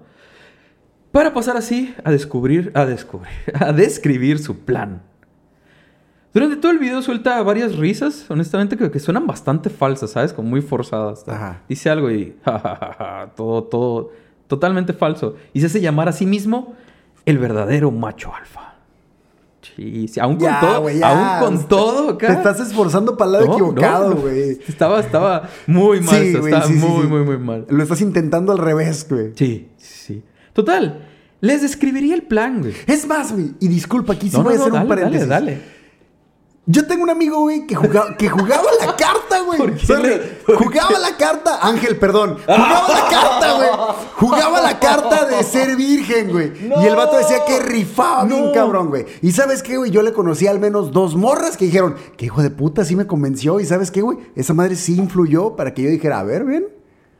Para pasar así a descubrir, a descubrir, [laughs] a describir su plan. Durante todo el video suelta varias risas, honestamente creo que suenan bastante falsas, ¿sabes? Como muy forzadas. Ajá. Dice algo y [laughs] ja, ja, ja, ja, todo, todo totalmente falso. Y se hace llamar a sí mismo el verdadero macho alfa. Sí, sí, aún con Ya, todo, güey, ya. aún con todo acá. Te estás esforzando para el lado No, equivocado, no, no. güey. Estaba, estaba muy mal, Sí, esto, güey, estaba sí, muy, sí. muy, muy mal. Lo estás intentando al revés, güey. Sí, sí. Total, les describiría el plan, güey. Es más, güey, y disculpa, aquí sí No, voy a hacer un dale, paréntesis. dale, dale. Yo tengo un amigo, güey, que jugaba, que jugaba la carta, güey. ¿Por qué Sorry. le- por Jugaba la carta, Ángel, perdón. Jugaba la carta, güey. Jugaba la carta de ser virgen, güey. Y el vato decía que rifaba bien No. cabrón, güey. Y ¿sabes qué, güey? Yo le conocí al menos dos morras que dijeron, que hijo de puta, sí me convenció. Y ¿sabes qué, güey? Esa madre sí influyó para que yo dijera, a ver, ven.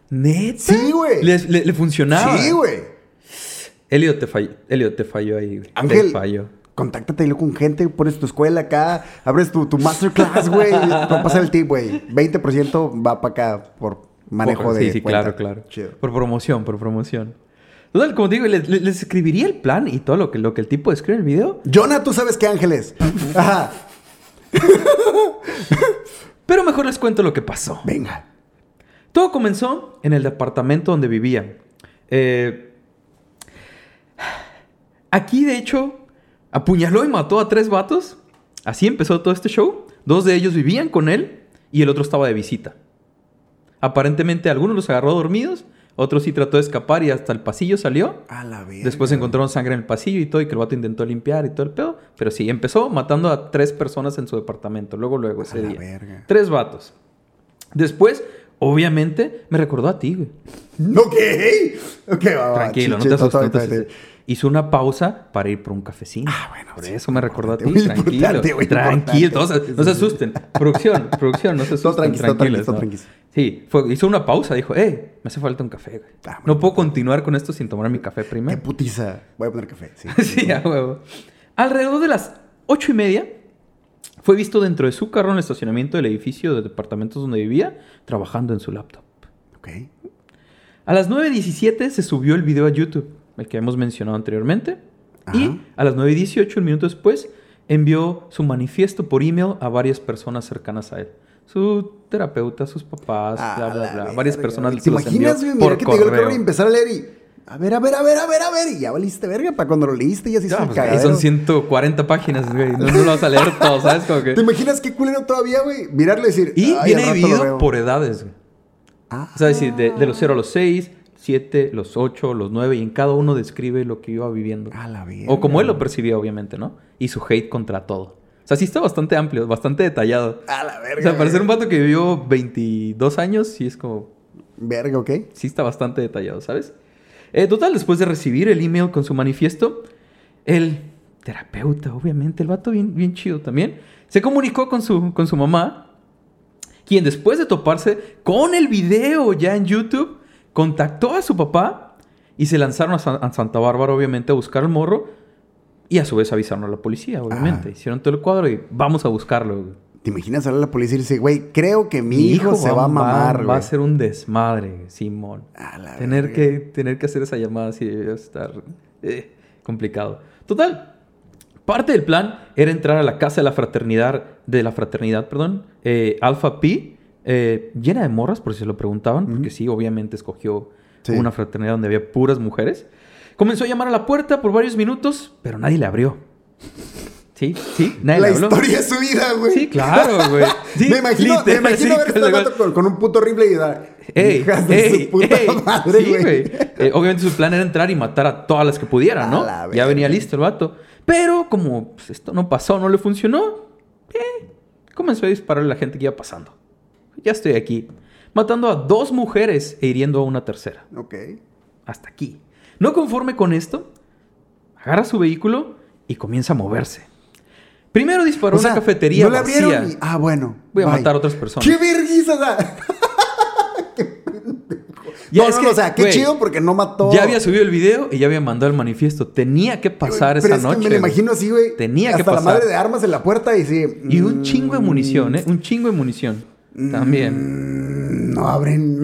¿Neta? Sí, güey. Le, le- le funcionaba. Sí, güey. Elliot te falló, Elliot te falló ahí, güey. Ángel, Te falló. Contáctate con gente, pones tu escuela acá, abres tu, tu masterclass, güey. A pasar el tip, güey. 20% va para acá por manejo Por- de Sí, sí, cuenta. claro, claro. Chido. Por promoción, por promoción. Total, como digo, les, escribiría el plan y todo lo que, lo que el tipo describe en el video. Jonah, tú sabes qué ángeles. [laughs] Ajá. Pero mejor les cuento lo que pasó. Venga. Todo comenzó en el departamento donde vivía. Eh, aquí, de hecho, apuñaló y mató a tres vatos. Así empezó todo este show. Dos de ellos vivían con él y el otro estaba de visita. Aparentemente, algunos los agarró dormidos, otros sí trató de escapar y hasta el pasillo salió. A la verga. Después encontraron sangre en el pasillo y todo, y que el vato intentó limpiar y todo el pedo. Pero sí, empezó matando a tres personas en su departamento. Luego, luego, ese A la día. verga. Tres vatos. Después, obviamente, me recordó a ti, güey. Ok. Ok, va, va. Tranquilo, no chiche, te no asustes. Hizo una pausa para ir por un cafecino. Ah, bueno, Por sí, eso me recordó a ti. muy Tranquilo. muy Tranquilo. No, se- no se asusten. Producción, producción, no se asusten. tranquis, todo tranquilos, ¿no? tranquis. Sí, fue- hizo una pausa. Dijo, eh, me hace falta un café, güey. Ah, no puedo continuar con esto sin tomar mi café Qué primero. putiza. Voy a poner café. Sí. [laughs] sí, a huevo. Alrededor de las ocho y media, fue visto dentro de su carro en el estacionamiento del edificio de departamentos donde vivía, trabajando en su laptop. Ok. A las 9.17 se subió el video a YouTube, el que hemos mencionado anteriormente. Ajá. Y a las 9.18, un minuto después, envió su manifiesto por email a varias personas cercanas a él. Su terapeuta, sus papás, A bla, bla, la bla. Varias personas ¿Te imaginas, güey? Mira que te llegó el cabrón y empezar a leer y... A ver, a ver, a ver, a ver, a ver. Y ya valiste verga para cuando lo leíste hizo Ya, un pues, cagadero. son 140 páginas, güey. No, no lo vas a leer [laughs] todo, ¿sabes? Como que... ¿Te imaginas qué culero todavía, güey? Mirarlo y decir... Y "Ay, viene dividido veo". por edades, güey. Ah. O sea, decir, de, de los 0 a los 6, 7, los 8, los 9, y en cada uno describe lo que iba viviendo. A la verga. O como él lo percibía, obviamente, ¿no? Y su hate contra todo. O sea, sí está bastante amplio, bastante detallado. A la verga. O sea, para ser un vato que vivió 22 años, sí es como... Verga, ¿ok? Sí está bastante detallado, ¿sabes? Eh, total, después de recibir el email con su manifiesto, el terapeuta, obviamente, el vato bien, bien chido también, se comunicó con su, con su mamá, quien después de toparse con el video ya en YouTube, contactó a su papá y se lanzaron a, Sa- a Santa Bárbara, obviamente, a buscar al morro y a su vez avisaron a la policía, obviamente. Ajá. Hicieron todo el cuadro y vamos a buscarlo. güey. ¿Te imaginas hablar a la policía y decir, güey, creo que mi, hijo, se va a mamar, Va güey? a ser un desmadre, Simón. A la Tener verga. que, tener que hacer esa llamada así debe estar eh, complicado. Total. Parte del plan era entrar a la casa de la fraternidad, de la fraternidad, perdón, eh, Alpha Pi, eh, llena de morras, por si se lo preguntaban, porque sí, obviamente escogió Sí. una fraternidad donde había puras mujeres. Comenzó a llamar a la puerta por varios minutos, pero nadie le abrió. Sí, sí, nadie La le habló. historia de su vida, güey. Sí, claro, güey. [laughs] Sí, me imagino, me literal, imagino sí, ver este con con, un puto rifle y dar. Ey, ey, su puta ey. madre, güey. Eh, obviamente su plan era entrar y matar a todas las que pudieran, ¿no? Ya venía listo el vato. Pero como pues, esto no pasó, no le funcionó, eh, comenzó a disparar a la gente que iba pasando. Ya estoy aquí. Matando a dos mujeres e hiriendo a una tercera. Ok. Hasta aquí. No conforme con esto, agarra su vehículo y comienza a moverse. Primero disparó O a sea, una cafetería no vacía. y- Ah, bueno. Voy a bye. matar a otras personas. ¡Qué vergüenza! [laughs] o sea. Ya, no, es no, que, o sea, qué chido porque no mató. Ya había subido el video y ya había mandado el manifiesto. Tenía que pasar Pero esa es que noche. me lo imagino así, güey. Tenía que Hasta la pasar. madre de armas en la puerta y sí. Y un mm, chingo de munición, ¿eh? Un chingo de munición. También. mm, No abren.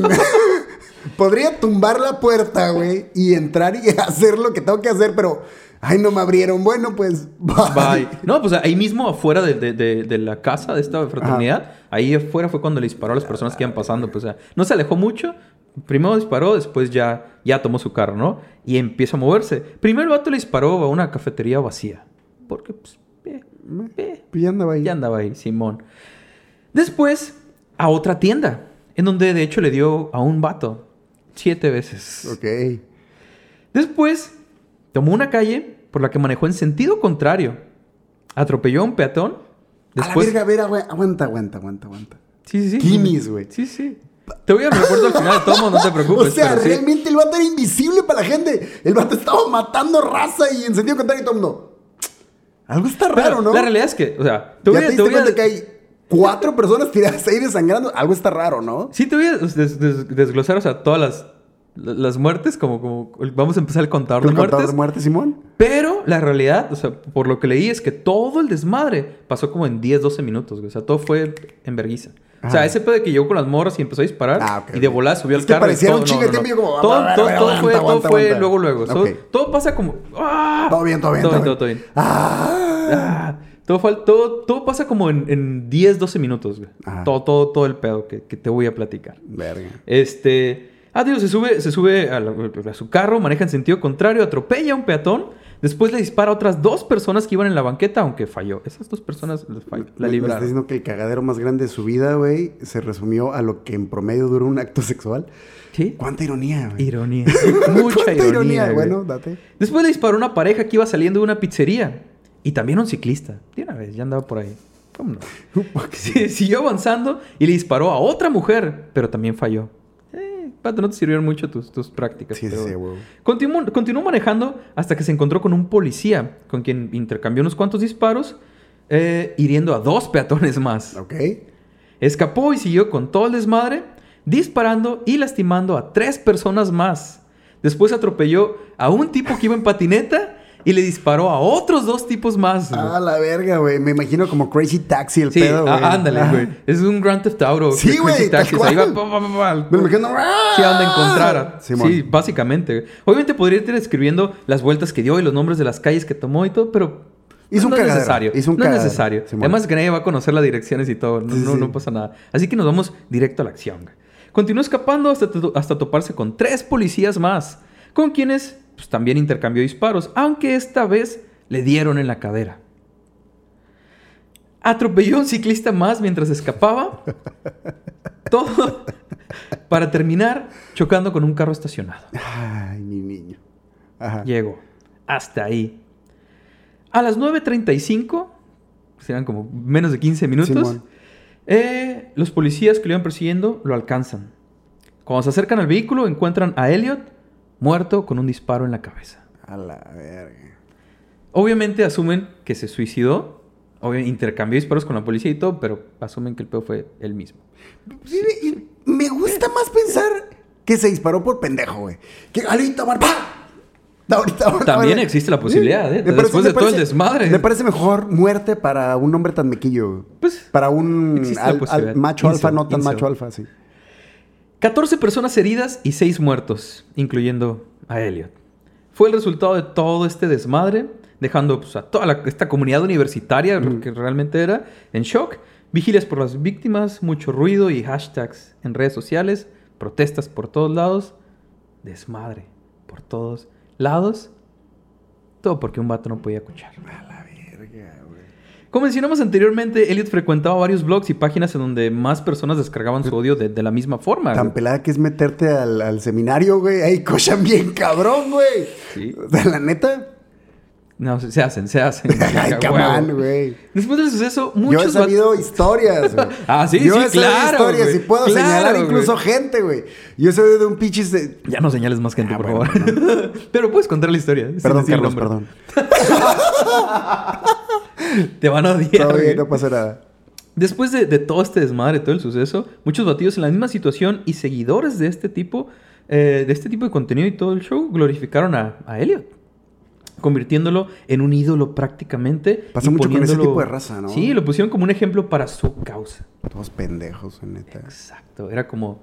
mm. [laughs] Podría tumbar la puerta, güey, y entrar y [laughs] hacer lo que tengo que hacer, pero. Ay, no me abrieron. Bueno, pues. Bye. No, pues ahí mismo afuera de, de- de- de la casa de esta fraternidad, ahí afuera fue cuando le disparó a las personas que iban pasando. Pues, o sea, no se alejó mucho. Primero disparó, después ya, ya tomó su carro, ¿no? Y empieza a moverse. Primero el vato le disparó a una cafetería vacía. Porque, pues, Pues ya andaba ahí. ya andaba ahí, Simón. Después, a otra tienda, en donde de hecho le dio a un vato siete veces. Ok. Después, tomó una calle por la que manejó en sentido contrario. Atropelló a un peatón. Después, a la verga, a ver, agua- aguanta, aguanta, aguanta, aguanta. Sí, sí, sí. Kimis, güey. Sí, sí. Te voy a recuerdo al final de todo, no te preocupes. [laughs] O sea, sí. realmente el vato era invisible para la gente. El vato estaba matando raza y en sentido contrario todo el mundo. Algo está Pero raro, ¿no? La realidad es que, o sea, te ya voy a, te te diste voy a- que hay cuatro personas tiradas ahí desangrando. Algo está raro, ¿no? Sí, te voy a des- des- desglosar, o sea, todas las, las muertes, como, como vamos a empezar el contador de ¿El contador muertes. de muerte, Simón? Pero la realidad, o sea, por lo que leí, es que todo el desmadre pasó como en 10, 12 minutos, güey. O sea, todo fue en vergüenza. O sea, Ah. ese pedo de que llegó con las morras y empezó a disparar Ah, ok, y de volada subió al carro. parecía un chingo de como, todo, todo, todo fue, todo fue luego, luego. Todo, Ok. todo pasa como... ¡ah! Todo bien, todo bien, Todo, todo todo, todo bien. bien. Ah. Ah, todo, fue- todo, todo pasa como en, en 10, 12 minutos, güey. Todo, todo, todo el pedo que, que te voy a platicar. Verga. Este. Ah, digo, se sube, se sube a, la- a su carro, maneja en sentido contrario, atropella a un peatón. Después le dispara a otras dos personas que iban en la banqueta, aunque falló. Esas dos personas les fall- la me estás libraron. diciendo que el cagadero más grande de su vida, güey, se resumió a lo que en promedio dura un acto sexual. ¿Sí? ¿Cuánta ironía, güey? Ironía. [laughs] Mucha ¿Cuánta ironía. güey. Bueno, date. Después le disparó a una pareja que iba saliendo de una pizzería. Y también a un ciclista. De una vez, ya andaba por ahí. ¿Cómo no? [laughs] Sí, siguió avanzando y le disparó a otra mujer, pero también falló. Eh, pato, no te sirvieron mucho tus, tus prácticas. Sí, pero sí, güey. Continuó, continuó manejando hasta que se encontró con un policía, con quien intercambió unos cuantos disparos, eh, hiriendo a dos peatones más. Ok. Escapó y siguió con todo el desmadre, disparando y lastimando a tres personas más. Después atropelló a un tipo que iba en patineta y le disparó a otros dos tipos más. güey. Ah, la verga, güey. Me imagino como Crazy Taxi el sí, pedo, güey. ah, ándale, Ah. güey. Es un Grand Theft Auto. Sí, Crazy güey, Taxis. Ahí va, pa, pa. Me imagino. Sí, a donde encontrara. Simón. Sí, básicamente. Obviamente podría ir describiendo las vueltas que dio y los nombres de las calles que tomó y todo, pero Hizo un no es cagadero, necesario. hizo un no es necesario. Además, que nadie va a conocer las direcciones y todo. No, Sí, no, sí. no pasa nada. Así que nos vamos directo a la acción. güey. Continuó escapando hasta, hasta toparse con tres policías más, con quienes pues, también intercambió disparos, aunque esta vez le dieron en la cadera. Atropelló a un ciclista más mientras escapaba. Todo para terminar chocando con un carro estacionado. Ay, mi niño. Ajá. Llegó. Hasta ahí. A las 9.35, serán como menos de 15 minutos, eh, los policías que lo iban persiguiendo lo alcanzan. Cuando se acercan al vehículo, encuentran a Elliot muerto con un disparo en la cabeza. A la verga. Obviamente asumen que se suicidó. Obviamente intercambió disparos con la policía y todo, pero asumen que el peor fue él mismo. Sí, me gusta más pensar que se disparó por pendejo, güey. Que ahorita, ¡pa! Ahorita, ahorita, También ahorita. existe la posibilidad, ¿eh? Después de todo el desmadre. Me parece mejor muerte para un hombre tan mequillo. Pues, para un al- macho alfa, no tan macho alfa, sí. 14 personas heridas y 6 muertos, incluyendo a Elliot. Fue el resultado de todo este desmadre, dejando pues, a toda la- esta comunidad universitaria, que realmente era, en shock. Vigilias por las víctimas, mucho ruido y hashtags en redes sociales, protestas por todos lados, desmadre por todos lados. Todo porque un vato no podía escuchar. A la verga, güey. Como mencionamos anteriormente, Elliot frecuentaba varios blogs y páginas en donde más personas descargaban su odio de, de la misma forma. Tan güey. pelada que es meterte al, al seminario, güey. Ahí cochan bien cabrón, güey. Sí. La neta. No, se, hacen, se hacen. [laughs] Ay, on, güey. Después del suceso, Yo he muchos sabido historias, güey. [laughs] Ah, sí, Yo sí, he sabido claro, historias y puedo Claro, señalar incluso gente, güey. Yo he sabido de un pinche... Ya no señales más gente, Ah, por bueno, favor. [laughs] Pero puedes contar la historia. Perdón, Carlos, perdón. [laughs] Te van a odiar. Todo bien, no pasa nada. Después de, de todo este desmadre, todo el suceso, muchos batidos en la misma situación y seguidores de este tipo, eh, de este tipo de contenido y todo el show glorificaron a, a Elliot. Convirtiéndolo en un ídolo prácticamente. Pasa mucho con ese tipo de raza, ¿no? Sí, lo pusieron como un ejemplo para su causa. Todos pendejos, neta. Exacto. Era como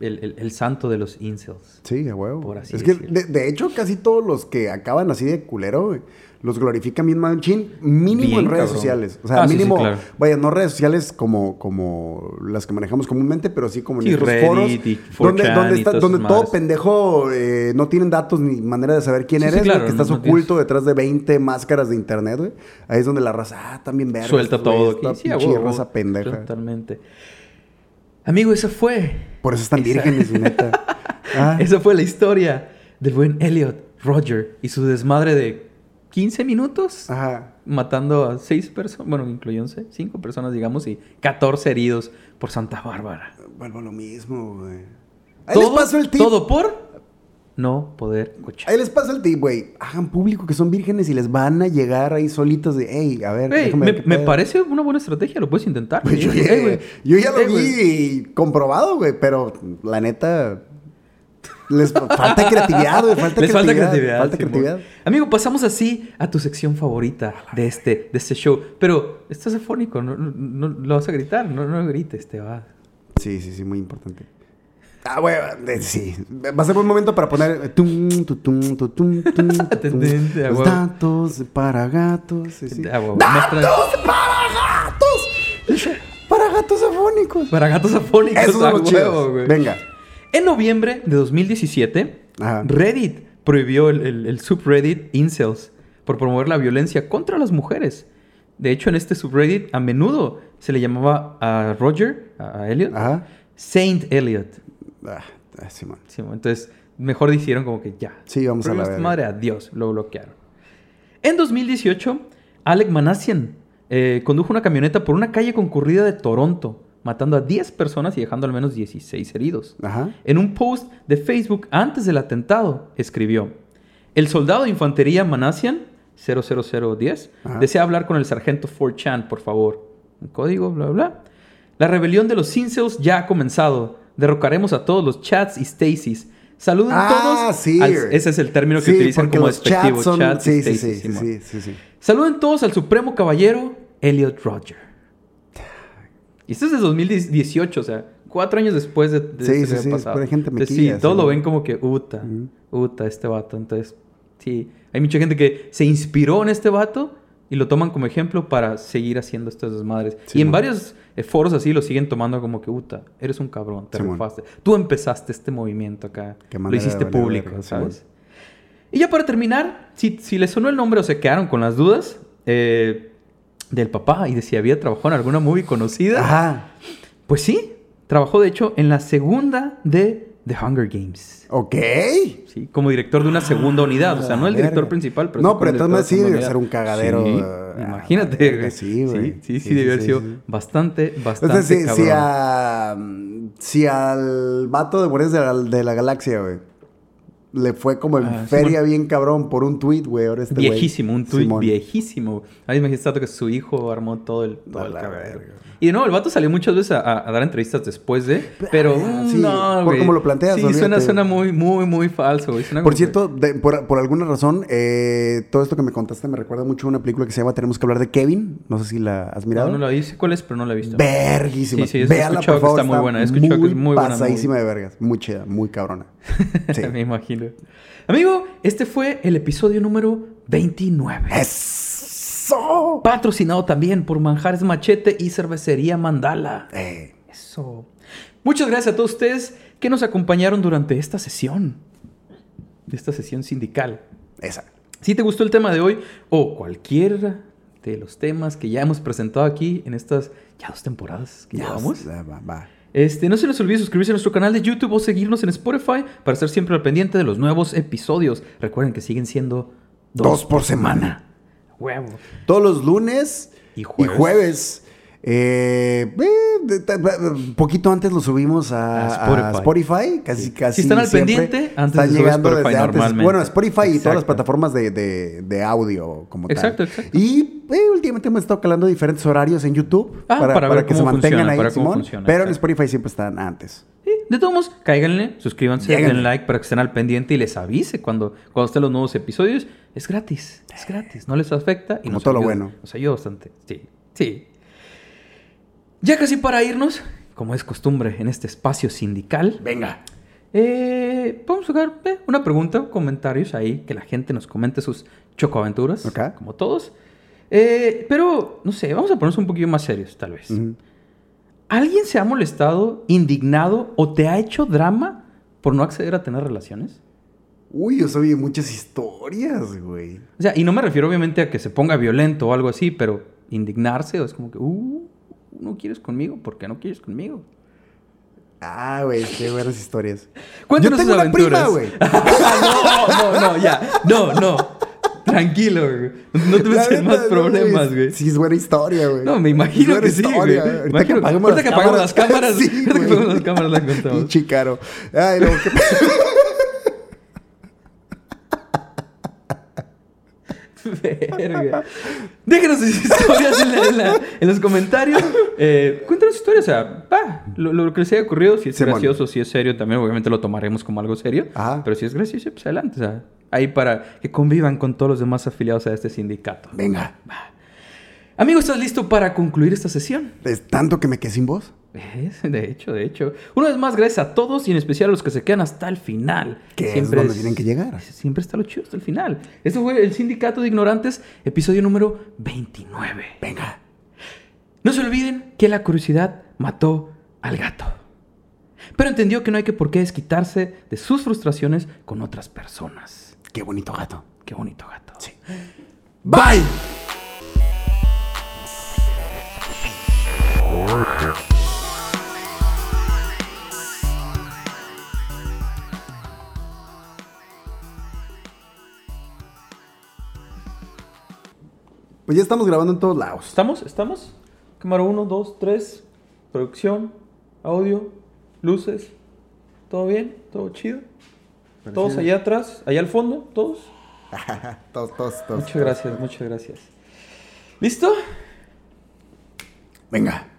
el, el- el santo de los incels. Sí, a huevo. Por así es que, decirlo. de, de hecho, casi todos los que acaban así de culero, los glorifican bien machín, mínimo Bien en redes cabrón. sociales. O sea, Ah, sí, sí, mínimo, claro. vaya, no redes sociales como, como las que manejamos comúnmente, pero sí como en Sí, estos Reddit foros. y donde 4chan donde, está- donde todo madres. pendejo eh, no tienen datos ni manera de saber quién eres, claro, que estás no oculto detrás de 20 máscaras de internet, güey. Ahí es donde la raza, ah, también verga. Suelta todo aquí. Sí, a huevo. raza pendeja. Totalmente. Amigo, esa fue. Por eso están Esa- vírgenes, neta. [laughs] Ah, Esa fue la historia del buen Elliot Roger y su desmadre de 15 minutos Ajá. matando a 6 personas, bueno, incluyéndose 5 personas, digamos, y 14 heridos por Santa Bárbara. Vuelvo lo mismo, güey. Ahí les paso el tip. Todo por no poder escuchar. Ahí les paso el tip, güey. Hagan público que son vírgenes y les van a llegar ahí solitos de, hey, a ver, déjame me, ver qué me pedo". parece una buena estrategia, lo puedes intentar. Pues yo, ya- güey. yo ya lo vi comprobado, güey, pero la neta. Les falta creatividad, güey. Falta Les falta creatividad. Falta Simón. creatividad. Amigo, pasamos así a tu sección favorita de este, de este show. Pero estás afónico, no, no, no- lo vas a gritar, no, no grites, te va. Sí, sí, sí, muy importante. Ah, güey, sí. Va a ser buen momento para poner. eh, tum, tu, tum, tu, tum, tum, tu, [laughs] tum. Los huevo. datos para gatos. Sí, sí. Ah, ¡Datos para gatos! [laughs] Para gatos afónicos. Para gatos afónicos, Esos a son los huevo, chidos. güey. Venga. En noviembre de 2017, Ajá. Reddit prohibió el, el- el subreddit Incels por promover la violencia contra las mujeres. De hecho, en este subreddit a menudo se le llamaba a Roger, a a Elliot, Ajá. Saint Elliot. Ah, ah. Sí, entonces, mejor dijeron como que ya. Sí, vamos a Pero la esta verga. madre, adiós, lo bloquearon. En 2018, Alec Manassian eh, condujo una camioneta por una calle concurrida de Toronto, matando a 10 personas y dejando al menos 16 heridos. Ajá. En un post de Facebook antes del atentado, escribió: El soldado de infantería Manassian, 00010, Ajá. desea hablar con el sargento 4chan, por favor. Un código, bla, bla. La rebelión de los incels ya ha comenzado. Derrocaremos a todos los chats y Stacys. Saluden Ah, todos. sí. al- ese es el término que Sí, utilizan como despectivo. chats son- sí. Saluden todos al supremo caballero Elliot Roger. Y esto es de 2018, o sea, cuatro años después de, de Sí, esto sí, sí, pasado. pura gente Entonces, mequilla, sí, todos sí. lo ven como que, uta, Ujú. uta, este vato. Entonces, sí, hay mucha gente que se inspiró en este vato y lo toman como ejemplo para seguir haciendo estas desmadres. Sí, y en varios foros así lo siguen tomando como que, uta, eres un cabrón, te Sí, mon. rifaste. Tú empezaste este movimiento acá. Qué Lo hiciste valer público, sí, ¿sabes? Y ya para terminar, si, si les sonó el nombre o se quedaron con las dudas eh, del papá y de si había trabajado en alguna movie conocida, Ajá. pues sí, trabajó de hecho en la segunda de The Hunger Games. Ok. Sí, como director de una segunda unidad, o sea, no el Ah, verga. director principal, pero No, sí pero entonces sí de debe ser un cagadero, Sí, ah, imagínate, verga, sí, güey. Sí, sí, sí, Sí, debió haber sí, sido sí. bastante, bastante sea, si, cabrón. si, a, si al vato de Guardianes de la, de la Galaxia, güey, le fue como en Ah, feria bien cabrón por un tweet, güey, ahora este. Viejísimo, un tuit Simón. viejísimo. Ahí me dijiste que su hijo armó todo el, todo el. Y de nuevo, el vato salió muchas veces a, a dar entrevistas después de, pero Ah, sí, no, por güey. cómo lo planteas, Sí, suena, olvídate. suena muy, muy, muy falso, güey. Por como cierto, de- por, por alguna razón, eh, todo esto que me contaste me recuerda mucho a una película que se llama Tenemos que hablar de Kevin. No sé si la has mirado. No, no la vi, sé cuál es, pero no la he visto. Verguísima. Sí, sí, Véala, por favor. que está muy buena, he escuchado que es muy buena pasadísima de vergas. Muy chida, muy cabrona. [laughs] Sí. Me imagino. Amigo, este fue el episodio número 29. Es... ¡Eso! Patrocinado también por Manjares Machete y Cervecería Mandala. Eh, Eso. Muchas gracias a todos ustedes que nos acompañaron durante esta sesión. De esta sesión sindical. esa. Si te gustó el tema de hoy o cualquiera de los temas que ya hemos presentado aquí en estas ya dos temporadas que Ya, llevamos, va, va, va. Este, no se les olvide suscribirse a nuestro canal de YouTube o seguirnos en Spotify para estar siempre al pendiente de los nuevos episodios. Recuerden que siguen siendo Dos por semana. Huevo. Todos los lunes Y y jueves. jueves. Eh, eh, de- de- de- poquito antes lo subimos a, A a Spotify. Casi, Sí. casi. Si están al pendiente, antes Están sube llegando Spotify desde antes. Bueno, Spotify y todas las Exacto. plataformas de, de- de audio como Exacto, tal. exacto. Y eh, últimamente hemos estado calando diferentes horarios en YouTube Ah, para ver que se mantengan funciona, ahí, para cómo Simón. funciona, pero en. Spotify siempre están antes. Sí, de todos modos, cáiganle, suscríbanse, Lléguenle. den like para que estén al pendiente y les avise cuando, cuando estén los nuevos episodios. Es gratis, es gratis, no les afecta y Como nos todo lo ayuda, bueno. Nos ayuda bastante. Sí, sí. Ya casi para irnos, como es costumbre en este espacio sindical, Venga. eh, a jugar eh, una pregunta, comentarios ahí, que la gente nos comente sus chocoaventuras, Ok. como todos. Eh, pero, no sé, vamos a ponernos un poquito más serios, tal vez. ¿Alguien se ha molestado, indignado o te ha hecho drama por no acceder a tener relaciones? Uy, yo sabía muchas historias, güey. O sea, y no me refiero obviamente a que se ponga violento o algo así, pero indignarse o es como que, uh, no quieres conmigo, ¿por qué no quieres conmigo? Ah, güey, qué buenas historias. [laughs] Cuéntanos yo tengo sus una prima, aventuras. güey. [laughs] no, no, no, ya. No, no. Tranquilo, güey. No te La metas en más problemas, güey. Sí, es buena historia, güey. No, me imagino que sí, güey. Ahorita que apagamos las cámaras, [laughs] Sí, ahorita que apagamos las cámaras la contamos. Pinche caro. Ay, no, qué [laughs] Verga. Déjenos sus historias en, la- en la- en los comentarios. Eh, cuéntanos historias, o sea, lo, lo que les haya ocurrido, si es Simón. gracioso, si es serio, también obviamente lo tomaremos como algo serio. Ajá. Pero si es gracioso, pues adelante, o sea, ahí para que convivan con todos los demás afiliados a este sindicato. Venga. Amigo, ¿estás listo para concluir esta sesión? ¿Es tanto que me quedé sin voz? Es, de hecho, de hecho. Una vez más, gracias a todos y en especial a los que se quedan hasta el final. Que es donde tienen que llegar. Siempre está lo chido hasta el final. Este fue el Sindicato de Ignorantes, episodio número 29. Venga. No se olviden que la curiosidad mató al gato. Pero entendió que no hay que por qué desquitarse de sus frustraciones con otras personas. Qué bonito gato. Qué bonito gato. Sí. Bye. Pues ya estamos grabando en todos lados. ¿Estamos? ¿Estamos? Cámara 1, 2, 3. Producción, audio, luces. ¿Todo bien? ¿Todo chido? ¿Todos allá atrás? ¿Allá al fondo? ¿Todos? [laughs] todos, todos, todos. Muchas gracias, muchas gracias. ¿Listo? Venga.